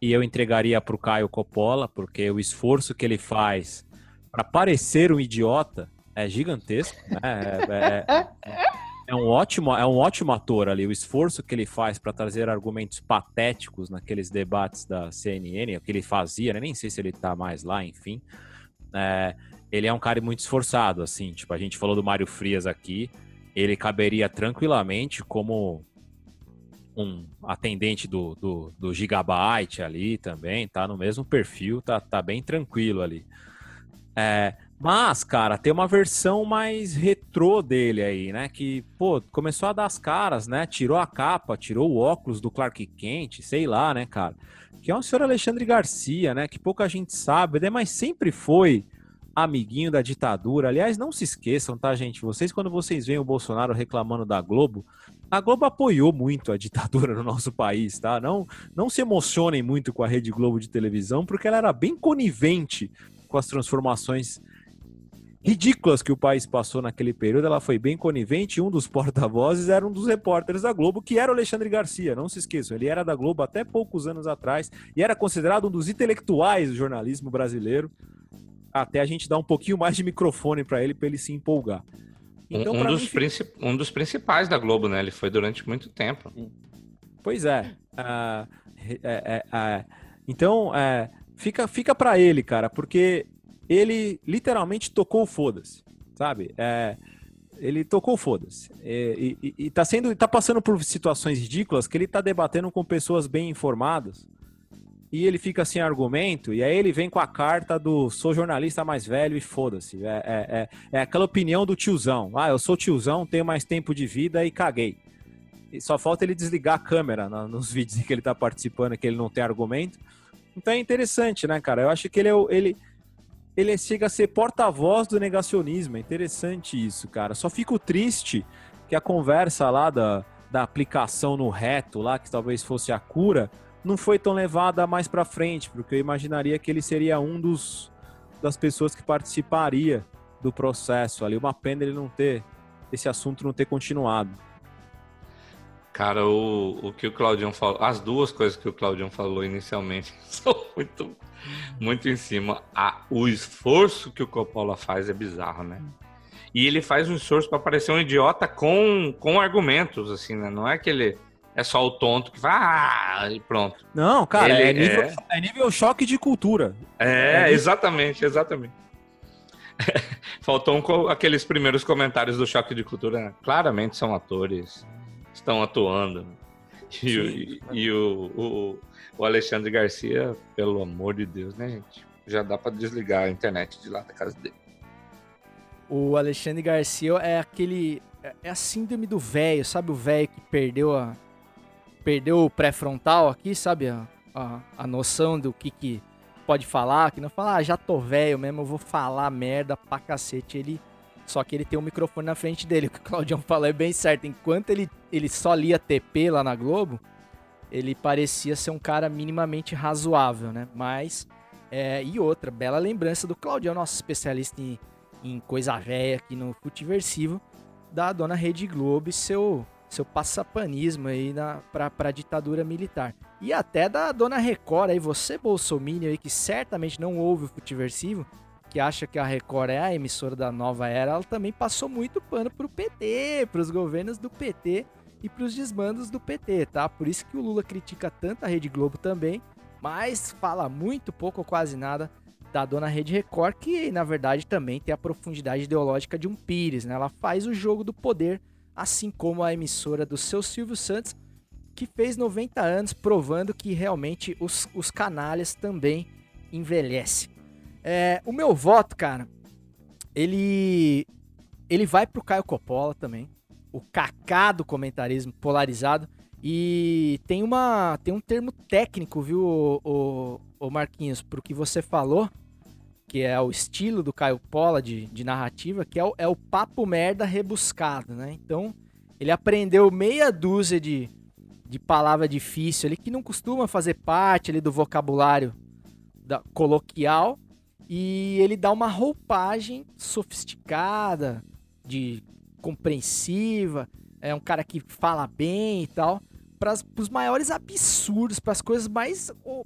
E eu entregaria para o Caio Coppola, porque o esforço que ele faz para parecer um idiota é gigantesco. Né? É, é, é, é, um ótimo, é um ótimo ator ali. O esforço que ele faz para trazer argumentos patéticos naqueles debates da CNN, o que ele fazia, né? nem sei se ele está mais lá, enfim. É, ele é um cara muito esforçado, assim. Tipo, a gente falou do Mário Frias aqui. Ele caberia tranquilamente como um atendente do, do, do Gigabyte ali também, tá no mesmo perfil, tá, tá bem tranquilo ali. É, mas, cara, tem uma versão mais retrô dele aí, né? Que, pô, começou a dar as caras, né? Tirou a capa, tirou o óculos do Clark Kent, sei lá, né, cara? Que é o senhor Alexandre Garcia, né? Que pouca gente sabe, né? Mas sempre foi amiguinho da ditadura. Aliás, não se esqueçam, tá, gente? Vocês, quando vocês veem o Bolsonaro reclamando da Globo, a Globo apoiou muito a ditadura no nosso país, tá? Não, não se emocionem muito com a Rede Globo de televisão, porque ela era bem conivente com as transformações ridículas que o país passou naquele período, ela foi bem conivente. Um dos porta-vozes era um dos repórteres da Globo, que era o Alexandre Garcia. Não se esqueçam, ele era da Globo até poucos anos atrás e era considerado um dos intelectuais do jornalismo brasileiro. Até a gente dar um pouquinho mais de microfone para ele, para ele se empolgar. Então, um, dos mim... um dos principais da Globo, né? Ele foi durante muito tempo. Pois é. Uh, é, é, é então, é, fica, fica para ele, cara, porque ele literalmente tocou foda-se, sabe? É, ele tocou foda-se. E, e, e, tá sendo, tá passando por situações ridículas que ele tá debatendo com pessoas bem informadas. E ele fica sem argumento, e aí ele vem com a carta do sou jornalista mais velho e foda-se. É, é, é, é, aquela opinião do tiozão. Ah, eu sou tiozão, tenho mais tempo de vida e caguei. E só falta ele desligar a câmera nos [laughs] vídeos em que ele tá participando, que ele não tem argumento. Então é interessante, né, cara? Eu acho que ele é o. Ele, ele chega a ser porta-voz do negacionismo. É interessante isso, cara. Só fico triste que a conversa lá da, da aplicação no reto, lá, que talvez fosse a cura, não foi tão levada mais para frente, porque eu imaginaria que ele seria um dos das pessoas que participaria do processo ali. Uma pena ele não ter esse assunto não ter continuado. Cara, o, o que o Claudião falou, as duas coisas que o Claudião falou inicialmente [laughs] são muito, muito em cima. A, o esforço que o Coppola faz é bizarro, né? E ele faz um esforço para parecer um idiota com, com argumentos, assim, né? Não é que ele é só o tonto que vai, ah, e pronto. Não, cara, ele é, nível, é... é nível choque de cultura. É, é exatamente, exatamente. [laughs] Faltou um, aqueles primeiros comentários do choque de cultura. Né? Claramente são atores estão atuando. E, e, e o, o, o, Alexandre Garcia, pelo amor de Deus, né, gente? Já dá para desligar a internet de lá da casa dele. O Alexandre Garcia é aquele. É, é a síndrome do velho, sabe? O velho que perdeu a. Perdeu o pré-frontal aqui, sabe? A, a, a, noção do que, que pode falar, que não fala, ah, já tô velho mesmo, eu vou falar merda pra cacete. Ele só que ele tem um microfone na frente dele. [laughs] O que o Claudião falou é bem certo. Enquanto ele, ele só lia TP lá na Globo, ele parecia ser um cara minimamente razoável, né? Mas. É, e outra, bela lembrança do Claudião, nosso especialista em, em coisa velha aqui no Futiversivo, da dona Rede Globo e seu, seu passapanismo aí na, pra, ditadura militar. E até da dona Record aí, você, Bolsonaro aí, que certamente não ouve o Futiversivo, que acha que a Record é a emissora da nova era, ela também passou muito pano pro PT, pros governos do PT e pros desmandos do PT, tá? Por isso que o Lula critica tanto a Rede Globo também, mas fala muito pouco ou quase nada da dona Rede Record, que na verdade também tem a profundidade ideológica de um Pires, né? Ela faz o jogo do poder, assim como a emissora do seu Silvio Santos, que fez 90 anos, provando que realmente os, os canalhas também envelhecem. É, o meu voto, cara, ele ele vai pro Caio Coppola também. O cacá do comentarismo polarizado. E tem uma tem um termo técnico, viu, o, o, o Marquinhos, pro que você falou, que é o estilo do Caio Pola de, de narrativa, que é o, é o papo merda rebuscado, né? Então, ele aprendeu meia dúzia de, de palavra difícil ali, que não costuma fazer parte ali do vocabulário da, coloquial, e ele dá uma roupagem sofisticada, de compreensiva, é um cara que fala bem e tal, para os maiores absurdos, para as coisas mais oh,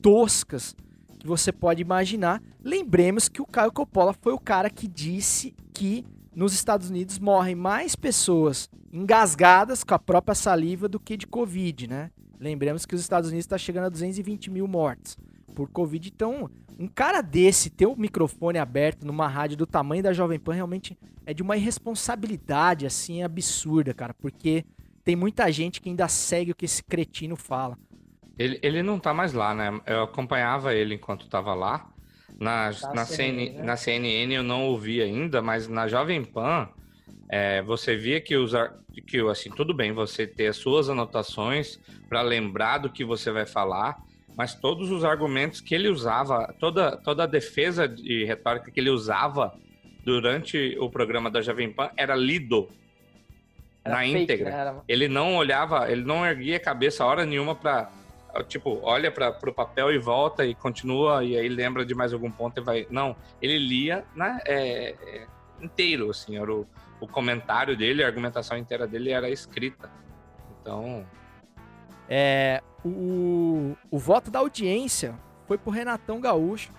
toscas que você pode imaginar. Lembremos que o Caio Coppola foi o cara que disse que nos Estados Unidos morrem mais pessoas engasgadas com a própria saliva do que de Covid, né? Lembremos que os Estados Unidos está chegando a 220 mil mortes. por Covid. Então, um cara desse ter o microfone aberto numa rádio do tamanho da Jovem Pan realmente é de uma irresponsabilidade, assim, absurda, cara. Porque tem muita gente que ainda segue o que esse cretino fala. Ele, ele não tá mais lá, né? Eu acompanhava ele enquanto tava lá. Na, tá na, CNN, né? na CNN eu não ouvi ainda, mas na Jovem Pan é, você via que usar que assim tudo bem você ter as suas anotações para lembrar do que você vai falar, mas todos os argumentos que ele usava, toda toda a defesa de retórica que ele usava durante o programa da Jovem Pan era lido era na fake, íntegra. Né? Era... Ele não olhava, ele não erguia a cabeça hora nenhuma para tipo, olha para o papel e volta e continua e aí lembra de mais algum ponto e vai. Não, ele lia né, é, é, inteiro, assim, era o, o comentário dele, a argumentação inteira dele era escrita. Então. É, o, o voto da audiência foi pro Renatão Gaúcho,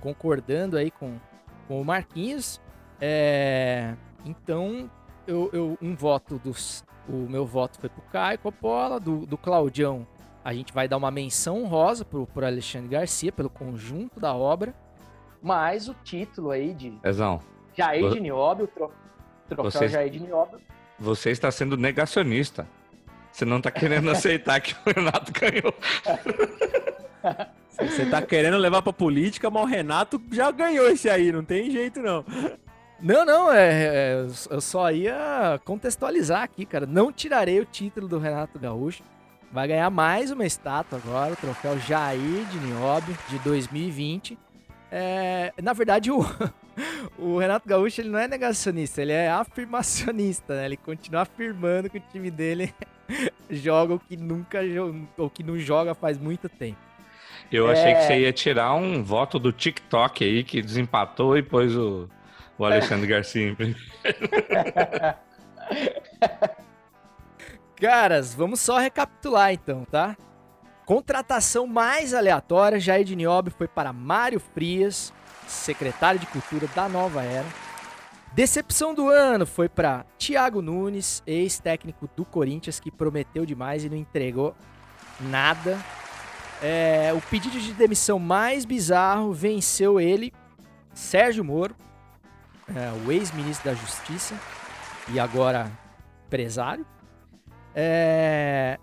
concordando aí com, com o Marquinhos. É, então, eu, eu, um voto dos. O meu voto foi pro Caio Coppola, do, do Claudião. A gente vai dar uma menção honrosa pro, pro Alexandre Garcia, pelo conjunto da obra. Mas o título aí de Ezão, Jair de Nióbio, Troféu você, Jair de Nióbio. Você está sendo negacionista. Você não está querendo [laughs] aceitar que o Renato ganhou. Você está querendo levar para política, mas o Renato já ganhou esse aí, não tem jeito não. Não, não, é, é, eu só ia contextualizar aqui, cara. Não tirarei o título do Renato Gaúcho. Vai ganhar mais uma estátua agora, o troféu Jair de Nióbio de 2020. É, na verdade, o, [laughs] o Renato Gaúcho ele não é negacionista, ele é afirmacionista, né? Ele continua afirmando que o time dele [laughs] joga o que nunca ou que não joga faz muito tempo. Eu é... achei que você ia tirar um voto do TikTok aí que desempatou e pôs o, o [laughs] Alexandre Garcia em primeiro. Caras, vamos só recapitular então, tá? Contratação mais aleatória, Jair de Niobbe foi para Mário Frias, secretário de Cultura da Nova Era. Decepção do ano foi para Thiago Nunes, ex-técnico do Corinthians, que prometeu demais e não entregou nada. É, o pedido de demissão mais bizarro venceu ele, Sérgio Moro, é, o ex-ministro da Justiça e agora empresário. É,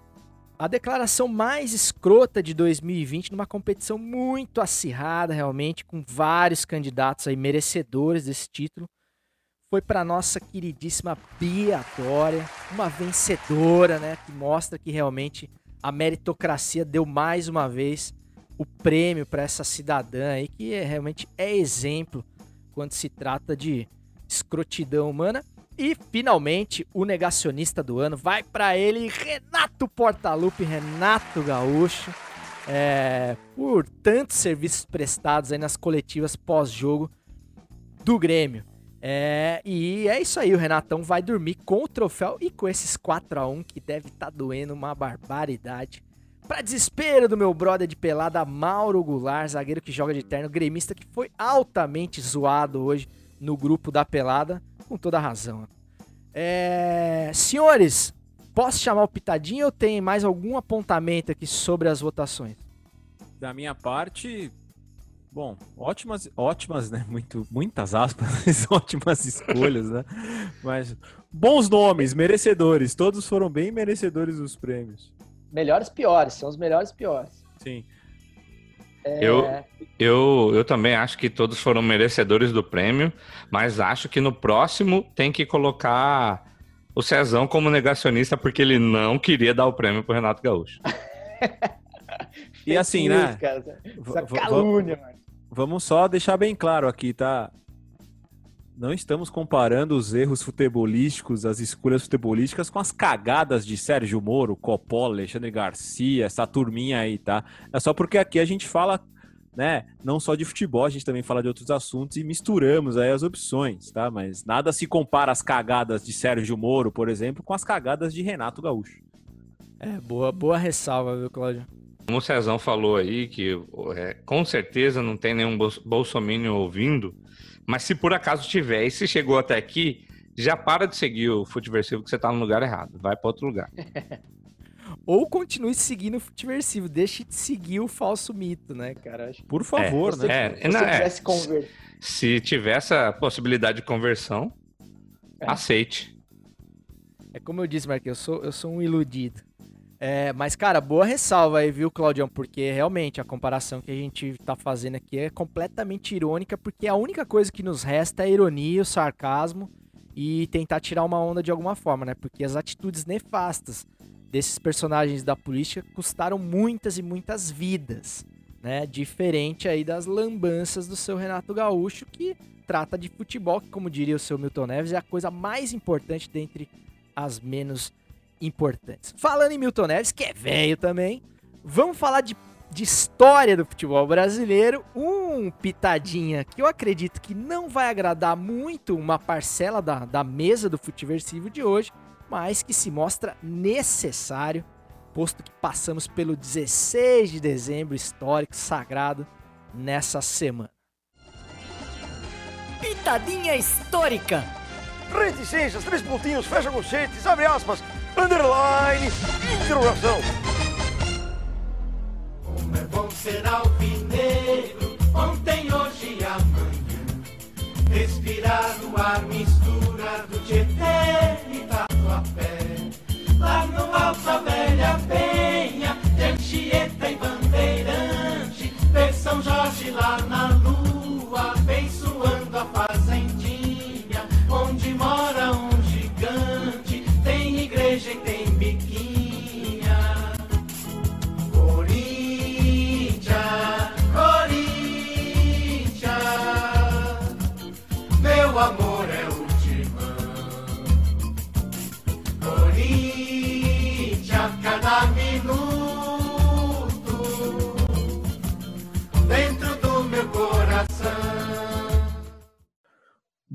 a declaração mais escrota de 2020 numa competição muito acirrada, realmente, com vários candidatos aí merecedores desse título, foi para nossa queridíssima Bia Dória, uma vencedora, né, que mostra que realmente a meritocracia deu mais uma vez o prêmio para essa cidadã aí que é, realmente é exemplo quando se trata de escrotidão humana. E finalmente, o negacionista do ano vai para ele, Renato Portaluppi, Renato Gaúcho, é, por tantos serviços prestados aí nas coletivas pós-jogo do Grêmio. É, e é isso aí, o Renatão vai dormir com o troféu e com esses 4 a 1 que deve estar tá doendo uma barbaridade. Pra desespero do meu brother de pelada, Mauro Goulart, zagueiro que joga de terno, gremista que foi altamente zoado hoje no grupo da pelada com toda razão. É... Senhores, posso chamar o Pitadinho ou tem mais algum apontamento aqui sobre as votações? Da minha parte, bom, ótimas, ótimas, né? Muito, muitas aspas, [laughs] ótimas escolhas, né? Mas bons nomes, merecedores, todos foram bem merecedores dos prêmios. Melhores piores, são os melhores piores. Sim. É... Eu, eu, eu também acho que todos foram merecedores do prêmio, mas acho que no próximo tem que colocar o Cezão como negacionista porque ele não queria dar o prêmio pro Renato Gaúcho. e assim, né? Essa calúnia, mano. Vamos só deixar bem claro aqui, tá? Não estamos comparando os erros futebolísticos, as escolhas futebolísticas com as cagadas de Sérgio Moro, Coppola, Alexandre Garcia, essa turminha aí, tá? É só porque aqui a gente fala, né, não só de futebol, a gente também fala de outros assuntos e misturamos aí as opções, tá? Mas nada se compara as cagadas de Sérgio Moro, por exemplo, com as cagadas de Renato Gaúcho. É, boa, boa ressalva, viu, Cláudio? Como o Cezão falou aí, que é, com certeza não tem nenhum bolsominion ouvindo, mas se por acaso tiver e se chegou até aqui, já para de seguir o Futeversivo que você tá no lugar errado. Vai para outro lugar. [laughs] ou continue seguindo o Futiversivo. Deixe de seguir o falso mito, né, cara? Acho... Por favor, você, né? É, Se não, você é. quisesse conver... Se tiver essa possibilidade de conversão, É. aceite. É como eu disse, Marquinhos, eu sou, eu sou um iludido. É, mas, cara, boa ressalva aí, viu, Claudião? Porque realmente a comparação que a gente tá fazendo aqui é completamente irônica, porque a única coisa que nos resta é ironia, o sarcasmo e tentar tirar uma onda de alguma forma, né? Porque as atitudes nefastas desses personagens da política custaram muitas e muitas vidas, né? Diferente aí das lambanças do seu Renato Gaúcho, que trata de futebol, que, como diria o seu Milton Neves, é a coisa mais importante dentre as menos importantes. Falando em Milton Neves, que é velho também, vamos falar de, de história do futebol brasileiro. Um pitadinha que eu acredito que não vai agradar muito uma parcela da, da mesa do Futiversivo de hoje, mas que se mostra necessário, posto que passamos pelo 16 de dezembro histórico sagrado nessa semana. Pitadinha histórica! Reticências, três pontinhos, fecha conchetes, abre aspas, underline, interrogação. Como é bom ser alvinegro, ontem, hoje e amanhã. Respirar o ar, mistura do Tietê e Tatuapé. Lá no Alto a Velha Penha,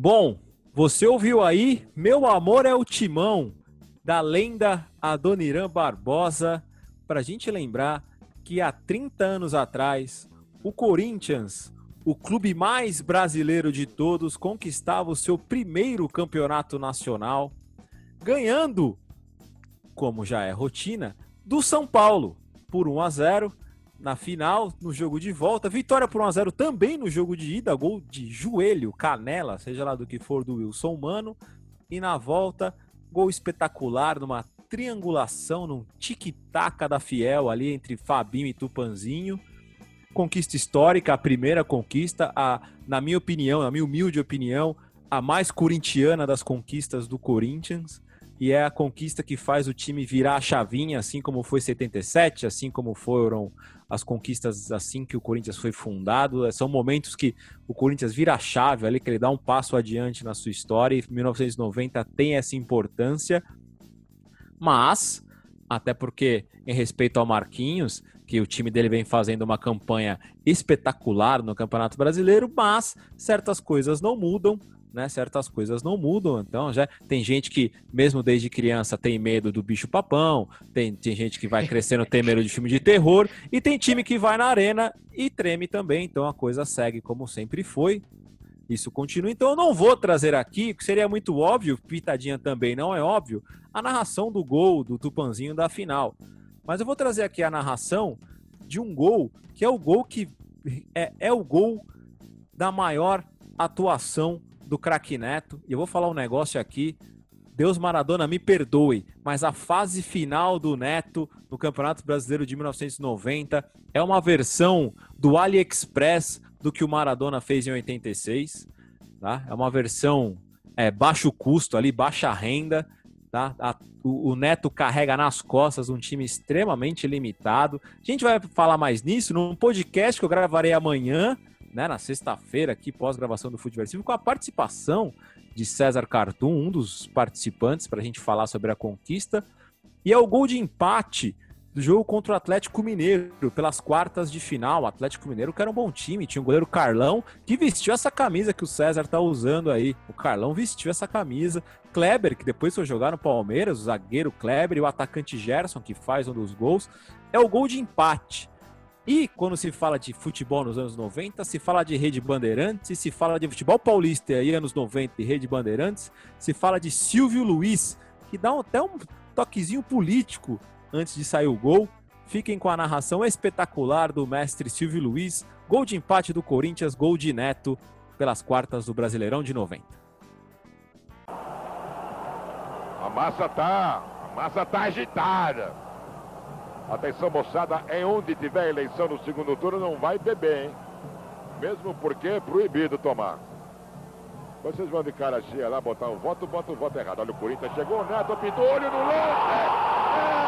Bom, você ouviu aí Meu Amor é o Timão, da lenda Adoniran Barbosa, para a gente lembrar que há 30 anos atrás, o Corinthians, o clube mais brasileiro de todos, conquistava o seu primeiro campeonato nacional, ganhando, como já é rotina, do São Paulo por 1 a 0 na final, no jogo de volta. Vitória por 1x0 também no jogo de ida, gol de joelho, canela, seja lá do que for do Wilson Mano. E na volta, gol espetacular numa triangulação, num tic-tac da Fiel ali entre Fabinho e Tupanzinho. Conquista histórica, a primeira conquista, a, na minha opinião, na minha humilde opinião, a mais corintiana das conquistas do Corinthians. E é a conquista que faz o time virar a chavinha, assim como foi 77, assim como foram as conquistas assim que o Corinthians foi fundado. São momentos que o Corinthians vira a chave ali, que ele dá um passo adiante na sua história. E 1990 tem essa importância. Mas, até porque, em respeito ao Marquinhos, que o time dele vem fazendo uma campanha espetacular no Campeonato Brasileiro, mas certas coisas não mudam. Né, certas coisas não mudam, então já tem gente que, mesmo desde criança, tem medo do bicho papão, tem, tem gente que vai crescendo tem medo de filme de terror, e tem time que vai na arena e treme também, então a coisa segue como sempre foi. Isso continua, então eu não vou trazer aqui, que seria muito óbvio, pitadinha também não é óbvio, a narração do gol do Tupanzinho da final. Mas eu vou trazer aqui a narração de um gol que é o gol que é, é o gol da maior atuação do craque Neto. E eu vou falar um negócio aqui. Deus Maradona me perdoe, mas a fase final do Neto no Campeonato Brasileiro de 1990 é uma versão do AliExpress do que o Maradona fez em 86. Tá? É uma versão é, baixo custo ali, baixa renda. Tá? A, o, o, Neto carrega nas costas um time extremamente limitado. A gente vai falar mais nisso num podcast que eu gravarei amanhã, né, na sexta-feira, aqui pós-gravação do Futeversivo, com a participação de César Cartum, um dos participantes, para a gente falar sobre a conquista. E é o gol de empate do jogo contra o Atlético Mineiro, pelas quartas de final. O Atlético Mineiro, que era um bom time, tinha o goleiro Carlão, que vestiu essa camisa que o César tá usando aí. O Carlão vestiu essa camisa. Kleber, que depois foi jogar no Palmeiras, o zagueiro Kleber e o atacante Gerson, que faz um dos gols. É o gol de empate. E quando se fala de futebol nos anos 90, se fala de Rede Bandeirantes, se fala de futebol paulista aí anos 90 e Rede Bandeirantes, se fala de Silvio Luiz, que dá até um toquezinho político antes de sair o gol. Fiquem com a narração espetacular do mestre Silvio Luiz. Gol de empate do Corinthians, gol de Neto pelas quartas do Brasileirão de 90. A massa tá, a massa tá agitada. Atenção, moçada, é onde tiver eleição no segundo turno não vai beber, hein? Mesmo porque é proibido tomar. Vocês vão de cara cheia lá botar um voto, bota o voto errado. Olha o Corinthians, chegou o Neto, pintou olho no lance. É!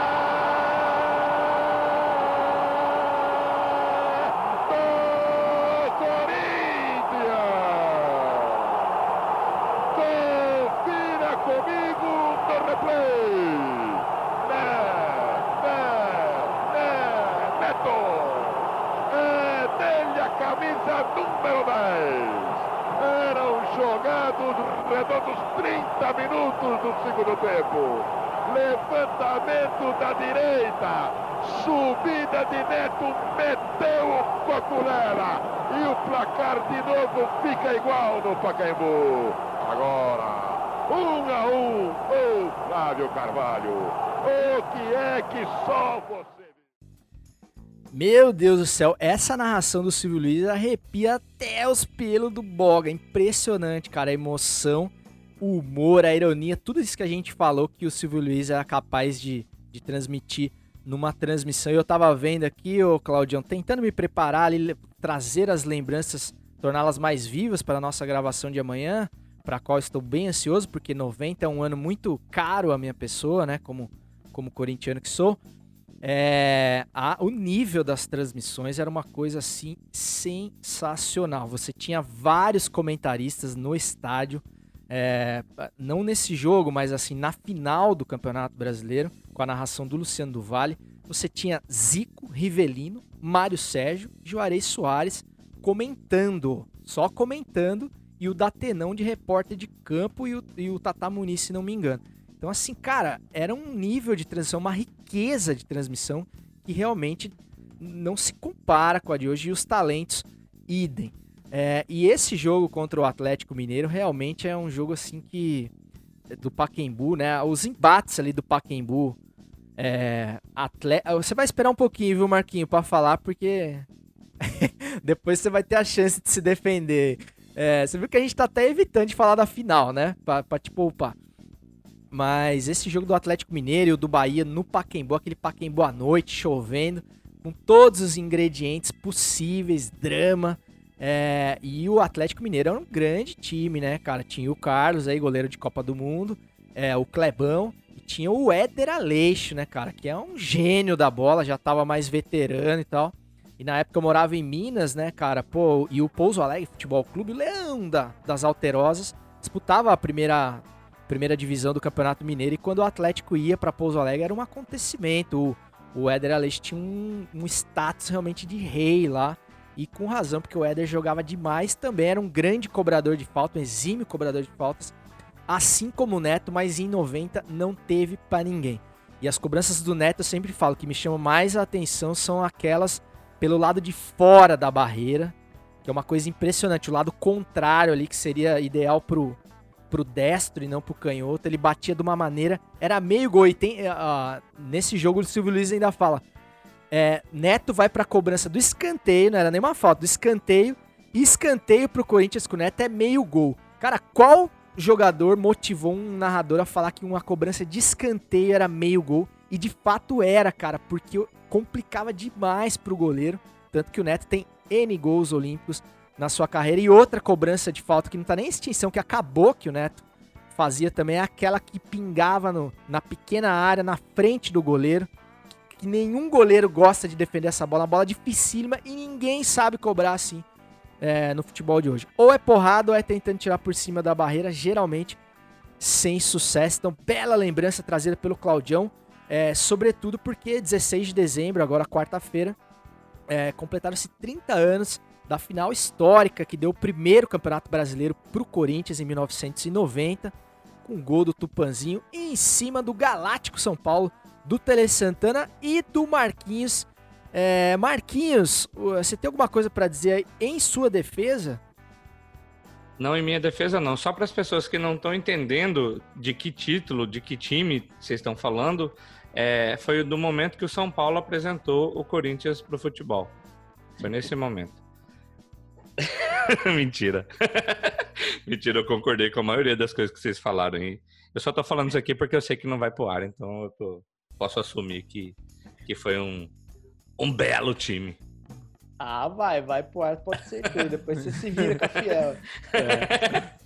Número 10. Eram jogados redondos 30 minutos do segundo tempo. Levantamento da direita. Subida de Neto, meteu o Coculela. E o placar de novo fica igual no Pacaembu. Agora, um a um, o Flávio Carvalho. O que é que só você... Meu Deus do céu, essa narração do Silvio Luiz arrepia até os pelos do boga. Impressionante, cara. A emoção, o humor, a ironia, tudo isso que a gente falou que o Silvio Luiz era capaz de, de transmitir numa transmissão. Eu tava vendo aqui, ô Claudião, tentando me preparar ali, trazer as lembranças, torná-las mais vivas para a nossa gravação de amanhã, para a qual estou bem ansioso, porque 90 é um ano muito caro à minha pessoa, né? Como, como corintiano que sou. É, a, o nível das transmissões era uma coisa assim sensacional. Você tinha vários comentaristas no estádio, é, não nesse jogo, mas assim na final do Campeonato Brasileiro, com a narração do Luciano do Vale. Você tinha Zico, Rivelino, Mário Sérgio, Juarez Soares comentando, só comentando, e o Datenão de repórter de campo e o, e o Muniz, se não me engano. Então, assim, cara, era um nível de transmissão, uma riqueza de transmissão que realmente não se compara com a de hoje e os talentos idem. É, e esse jogo contra o Atlético Mineiro realmente é um jogo assim que do Paquembu, né? Os embates ali do Paquembu. É, atle... Você vai esperar um pouquinho, viu, Marquinho, para falar, porque [laughs] depois você vai ter a chance de se defender. É, você viu que a gente tá até evitando de falar da final, né? Pra, pra te poupar. Mas esse jogo do Atlético Mineiro e do Bahia no Paquembu, aquele Paquembu à noite, chovendo, com todos os ingredientes possíveis, drama. É, e o Atlético Mineiro era um grande time, né, cara? Tinha o Carlos aí, goleiro de Copa do Mundo, é, o Clebão, e tinha o Éder Aleixo, né, cara? Que é um gênio da bola, já tava mais veterano e tal. E na época eu morava em Minas, né, cara? Pô, e o Pouso Alegre Futebol Clube, o Leão da, das Alterosas, disputava a primeira primeira divisão do Campeonato Mineiro. E quando o Atlético ia para Pouso Alegre era um acontecimento. O, o Éder Aleixo tinha um, um status realmente de rei lá. E com razão, porque o Éder jogava demais. Também era um grande cobrador de faltas, um exímio cobrador de faltas. Assim como o Neto, mas em 90 não teve para ninguém. E as cobranças do Neto eu sempre falo que me chamam mais a atenção são aquelas pelo lado de fora da barreira, que é uma coisa impressionante. O lado contrário ali, que seria ideal pro, pro destro e não pro canhoto. Ele batia de uma maneira. Era meio gol. E tem, uh, nesse jogo o Silvio Luiz ainda fala. É, Neto vai pra cobrança do escanteio, não era nem uma falta, do escanteio. E escanteio pro Corinthians com o Neto é meio gol. Cara, qual jogador motivou um narrador a falar que uma cobrança de escanteio era meio gol? E de fato era, cara, porque complicava demais pro goleiro. Tanto que o Neto tem N gols olímpicos na sua carreira. E outra cobrança de falta que não tá nem em extinção, que acabou que o Neto fazia também, é aquela que pingava no, na pequena área, na frente do goleiro. Que nenhum goleiro gosta de defender essa bola. Uma bola dificílima e ninguém sabe cobrar assim é, no futebol de hoje. Ou é porrada ou é tentando tirar por cima da barreira, geralmente sem sucesso. Então, bela lembrança trazida pelo Claudião. É, sobretudo porque 16 de dezembro, agora quarta-feira, é, completaram-se 30 anos da final histórica que deu o primeiro Campeonato Brasileiro para o Corinthians em 1990, com gol do Tupanzinho em cima do Galáctico São Paulo, do Tele Santana e do Marquinhos. É, Marquinhos, você tem alguma coisa para dizer em sua defesa? Não, em minha defesa não. Só para as pessoas que não estão entendendo de que título, de que time vocês estão falando, é, foi do momento que o São Paulo apresentou o Corinthians pro futebol. Foi nesse momento. [laughs] Mentira. [laughs] Mentira, eu concordei com a maioria das coisas que vocês falaram aí. Eu só tô falando isso aqui porque eu sei que não vai pro ar, então eu tô, posso assumir que, que foi um, um belo time. Ah, vai, vai pro ar, pode ser tudo. Depois você se vira com a Fiel. [laughs] É.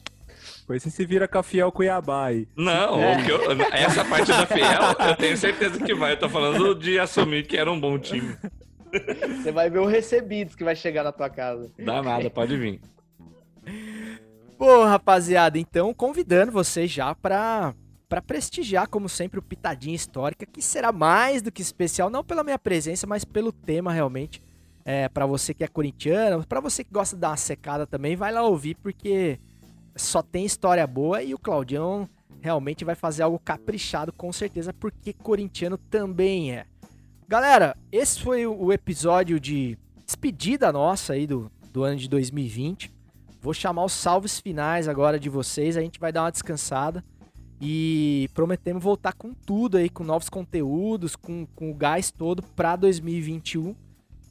Depois você se vira com a Fiel Cuiabá aí. Não, é. eu, essa parte da Fiel, eu tenho certeza que vai. Eu tô falando de assumir que era um bom time. Você vai ver o recebidos que vai chegar na tua casa. Dá nada, pode vir. Bom, rapaziada, então convidando vocês já para para prestigiar, como sempre, o Pitadinha Histórica, que será mais do que especial, não pela minha presença, mas pelo tema realmente. É, para você que é corintiano, para você que gosta de dar uma secada também, vai lá ouvir, porque só tem história boa e o Claudião realmente vai fazer algo caprichado, com certeza, porque corintiano também é. Galera, esse foi o episódio de despedida nossa aí do, do ano de 2020. Vou chamar os salves finais agora de vocês, a gente vai dar uma descansada. E prometemos voltar com tudo aí, com novos conteúdos, com, com o gás todo para 2021.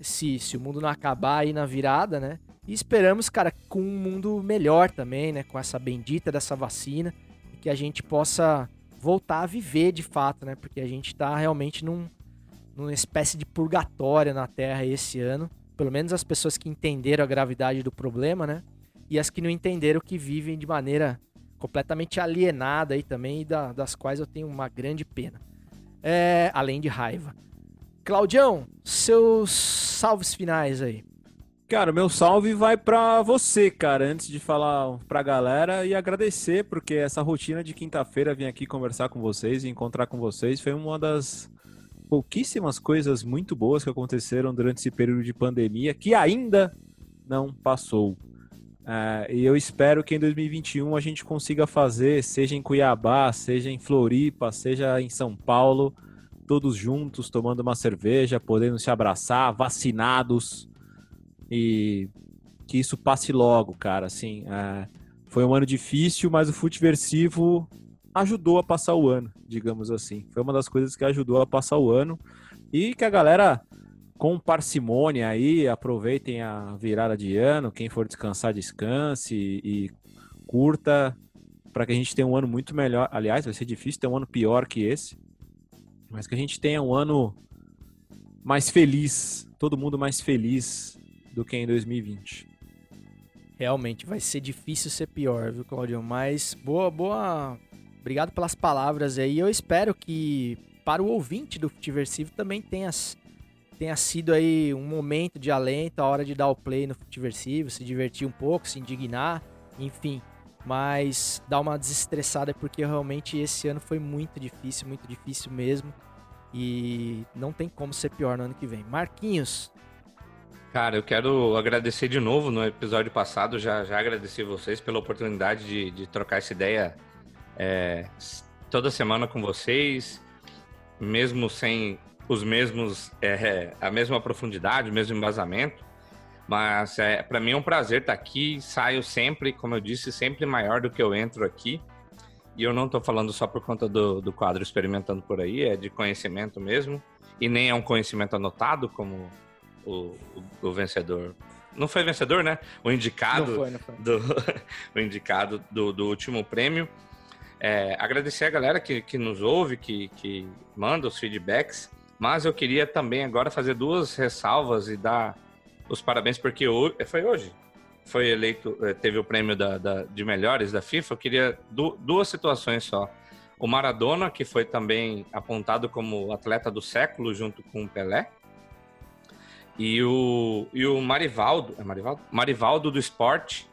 Se, se o mundo não acabar aí na virada, né? E esperamos, cara, com um mundo melhor também, né? Com essa bendita dessa vacina. Que a gente possa voltar a viver de fato, né? Porque a gente tá realmente num, numa espécie de purgatório na Terra esse ano. Pelo menos as pessoas que entenderam a gravidade do problema, né? E as que não entenderam que vivem de maneira completamente alienada aí também, e da, das quais eu tenho uma grande pena. É, além de raiva. Claudião, seus salves finais aí. Cara, meu salve vai para você, cara, antes de falar pra galera e agradecer, porque essa rotina de quinta-feira vir aqui conversar com vocês e encontrar com vocês foi uma das pouquíssimas coisas muito boas que aconteceram durante esse período de pandemia que ainda não passou. É, e eu espero que em 2021 a gente consiga fazer, seja em Cuiabá, seja em Floripa, seja em São Paulo, todos juntos, tomando uma cerveja, podendo se abraçar, vacinados e que isso passe logo, cara. Assim, é, foi um ano difícil, mas o Futeversivo ajudou a passar o ano, digamos assim. Foi uma das coisas que ajudou a passar o ano e que a galera com parcimônia aí, aproveitem a virada de ano, quem for descansar, descanse e, curta para que a gente tenha um ano muito melhor. Aliás, vai ser difícil ter um ano pior que esse, mas que a gente tenha um ano mais feliz, todo mundo mais feliz do que em 2020. Realmente vai ser difícil ser pior, viu, Claudio? Mas boa, boa Obrigado pelas palavras aí. Eu espero que para o ouvinte do Futiversivo também tenha, tenha sido aí um momento de alento, a hora de dar o play no Futiversivo, se divertir um pouco, se indignar, enfim. Mas dar uma desestressada porque realmente esse ano foi muito difícil, muito difícil mesmo. E não tem como ser pior no ano que vem. Marquinhos, Cara, eu quero agradecer de novo no episódio passado, já, já agradeci vocês pela oportunidade de, de trocar essa ideia é, toda semana com vocês, mesmo sem os mesmos, é, a mesma profundidade, o mesmo embasamento. Mas é, para mim é um prazer estar aqui. Saio sempre, como eu disse, sempre maior do que eu entro aqui. E eu não estou falando só por conta do, do quadro experimentando por aí, é de conhecimento mesmo. E nem é um conhecimento anotado, como o, o, o vencedor. Não foi vencedor, né? O indicado, não foi, não foi. Do, [laughs] o indicado do, do último prêmio. É, agradecer a galera que, que nos ouve, que, que manda os feedbacks, mas eu queria também agora fazer duas ressalvas e dar os parabéns, porque hoje, foi hoje, foi eleito, é, teve o prêmio da, da, de melhores da FIFA. Eu queria du, duas situações só. O Maradona, que foi também apontado como atleta do século junto com o Pelé. E o, e o Marivaldo, é Marivaldo? Marivaldo do Esporte,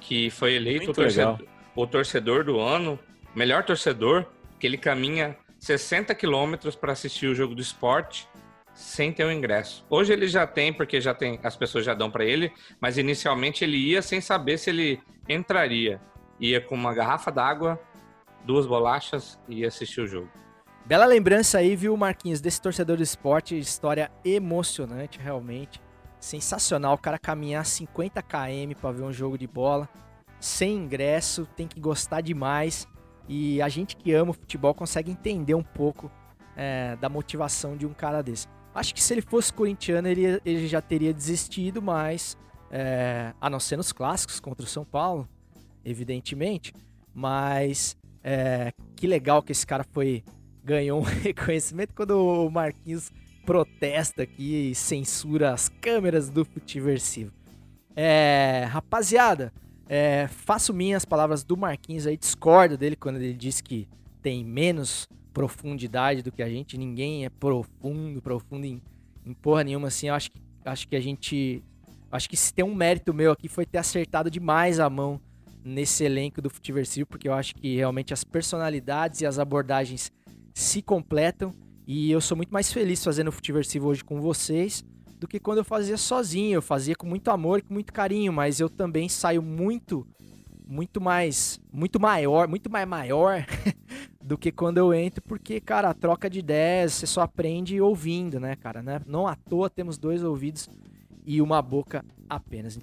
que foi eleito o torcedor, o torcedor do ano melhor torcedor, que ele caminha 60 quilômetros para assistir o jogo do esporte sem ter o ingresso. Hoje ele já tem, porque já tem, as pessoas já dão para ele, mas inicialmente ele ia sem saber se ele entraria. Ia com uma garrafa d'água, duas bolachas e ia assistir o jogo. Bela lembrança aí, viu, Marquinhos, desse torcedor do esporte, história emocionante, realmente. Sensacional, o cara caminhar 50 km para ver um jogo de bola, sem ingresso, tem que gostar demais. E a gente que ama o futebol consegue entender um pouco é, da motivação de um cara desse. Acho que se ele fosse corintiano, ele, ele já teria desistido, mas é, a não ser nos clássicos contra o São Paulo, evidentemente. Mas é, que legal que esse cara foi ganhou um [laughs] reconhecimento quando o Marquinhos protesta aqui e censura as câmeras do Futiversivo. É, rapaziada, é, faço minhas palavras do Marquinhos aí, discordo dele quando ele diz que tem menos profundidade do que a gente, ninguém é profundo, profundo em, em porra nenhuma, assim, eu acho que, acho que a gente, acho que se tem um mérito meu aqui foi ter acertado demais a mão nesse elenco do Futiversivo, porque eu acho que realmente as personalidades e as abordagens se completam. E eu sou muito mais feliz fazendo o Futiversivo hoje com vocês do que quando eu fazia sozinho. Eu fazia com muito amor com muito carinho, mas eu também saio muito, muito mais, muito maior, muito mais maior [laughs] do que quando eu entro, porque, cara, a troca de ideias você só aprende ouvindo, né, cara? Né? Não à toa temos dois ouvidos e uma boca apenas.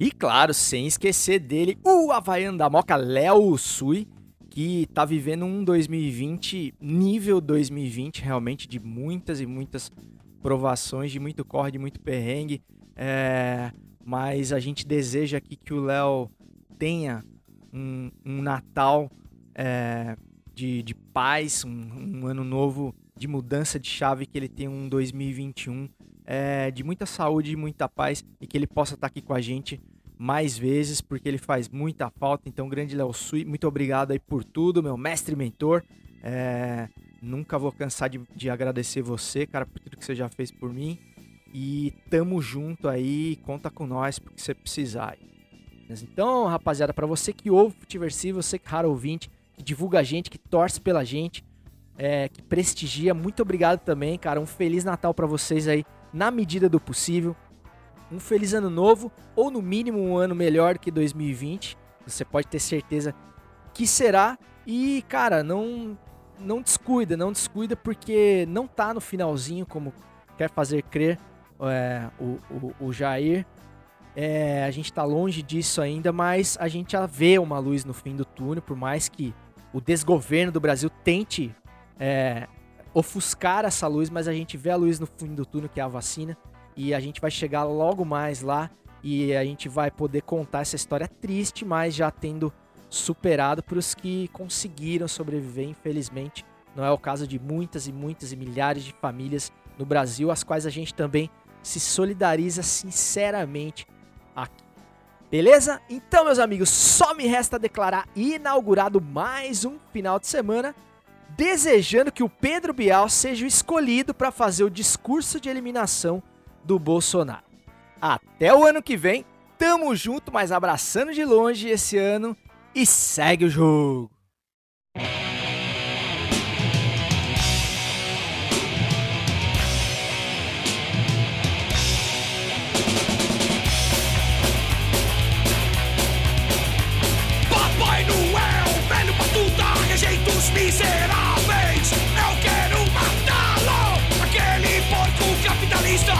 E claro, sem esquecer dele, o Havaiano da Moca, Léo Sui, que tá vivendo um 2020 nível 2020, realmente, de muitas e muitas provações, de muito corre, de muito perrengue. É, mas a gente deseja aqui que o Léo tenha um, um Natal é, de, de paz, um, um, ano novo de mudança de chave, que ele tenha um 2021 é, de muita saúde e muita paz e que ele possa estar aqui com a gente mais vezes, porque ele faz muita falta. Então, grande Léo Sui, muito obrigado aí por tudo, meu mestre e mentor. É, nunca vou cansar de, de, agradecer você, cara, por tudo que você já fez por mim. E tamo junto aí, conta com nós porque você precisar. Então, rapaziada, para você que ouve Futiversivo, você que é raro ouvinte, que divulga a gente, que torce pela gente, é, que prestigia, muito obrigado também, cara. Um feliz Natal para vocês aí, na medida do possível um feliz ano novo, ou no mínimo um ano melhor que 2020. Você pode ter certeza que será. E, cara, não não descuida, não descuida, porque não tá no finalzinho, como quer fazer crer é, o, o, o, Jair. É, a gente tá longe disso ainda, mas a gente já vê uma luz no fim do túnel, por mais que o desgoverno do Brasil tente é, ofuscar essa luz, mas a gente vê a luz no fim do túnel, que é a vacina e a gente vai chegar logo mais lá e a gente vai poder contar essa história triste, mas já tendo superado para os que conseguiram sobreviver, infelizmente. Não é o caso de muitas e muitas e milhares de famílias no Brasil, as quais a gente também se solidariza sinceramente aqui. Beleza? Então, meus amigos, só me resta declarar inaugurado mais um final de semana, desejando que o Pedro Bial seja o escolhido para fazer o discurso de eliminação do Bolsonaro. Até o ano que vem, tamo junto, mas abraçando de longe esse ano e segue o jogo. Papai Noel, velho patuta, rejeitos miseráveis. Eu quero matá-lo, aquele porco capitalista.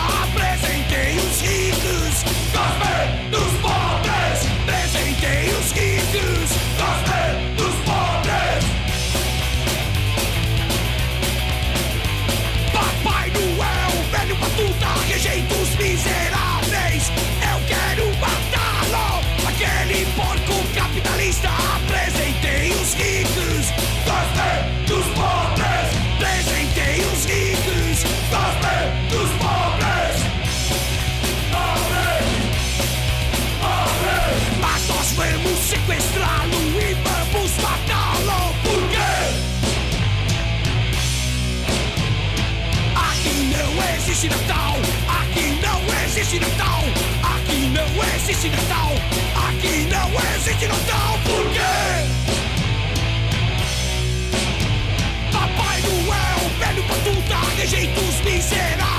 Existe Natal. Aqui não existe Natal. Aqui não existe Natal. Aqui não existe Natal. Por quê? Papai Noel, velho patuta, rejeitos miseráveis.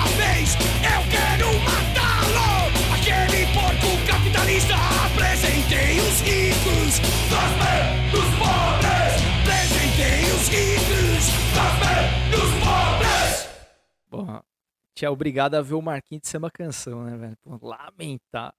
Bom, é obrigado a ver o Marquinhos de ser uma canção, né, velho? Lamentar.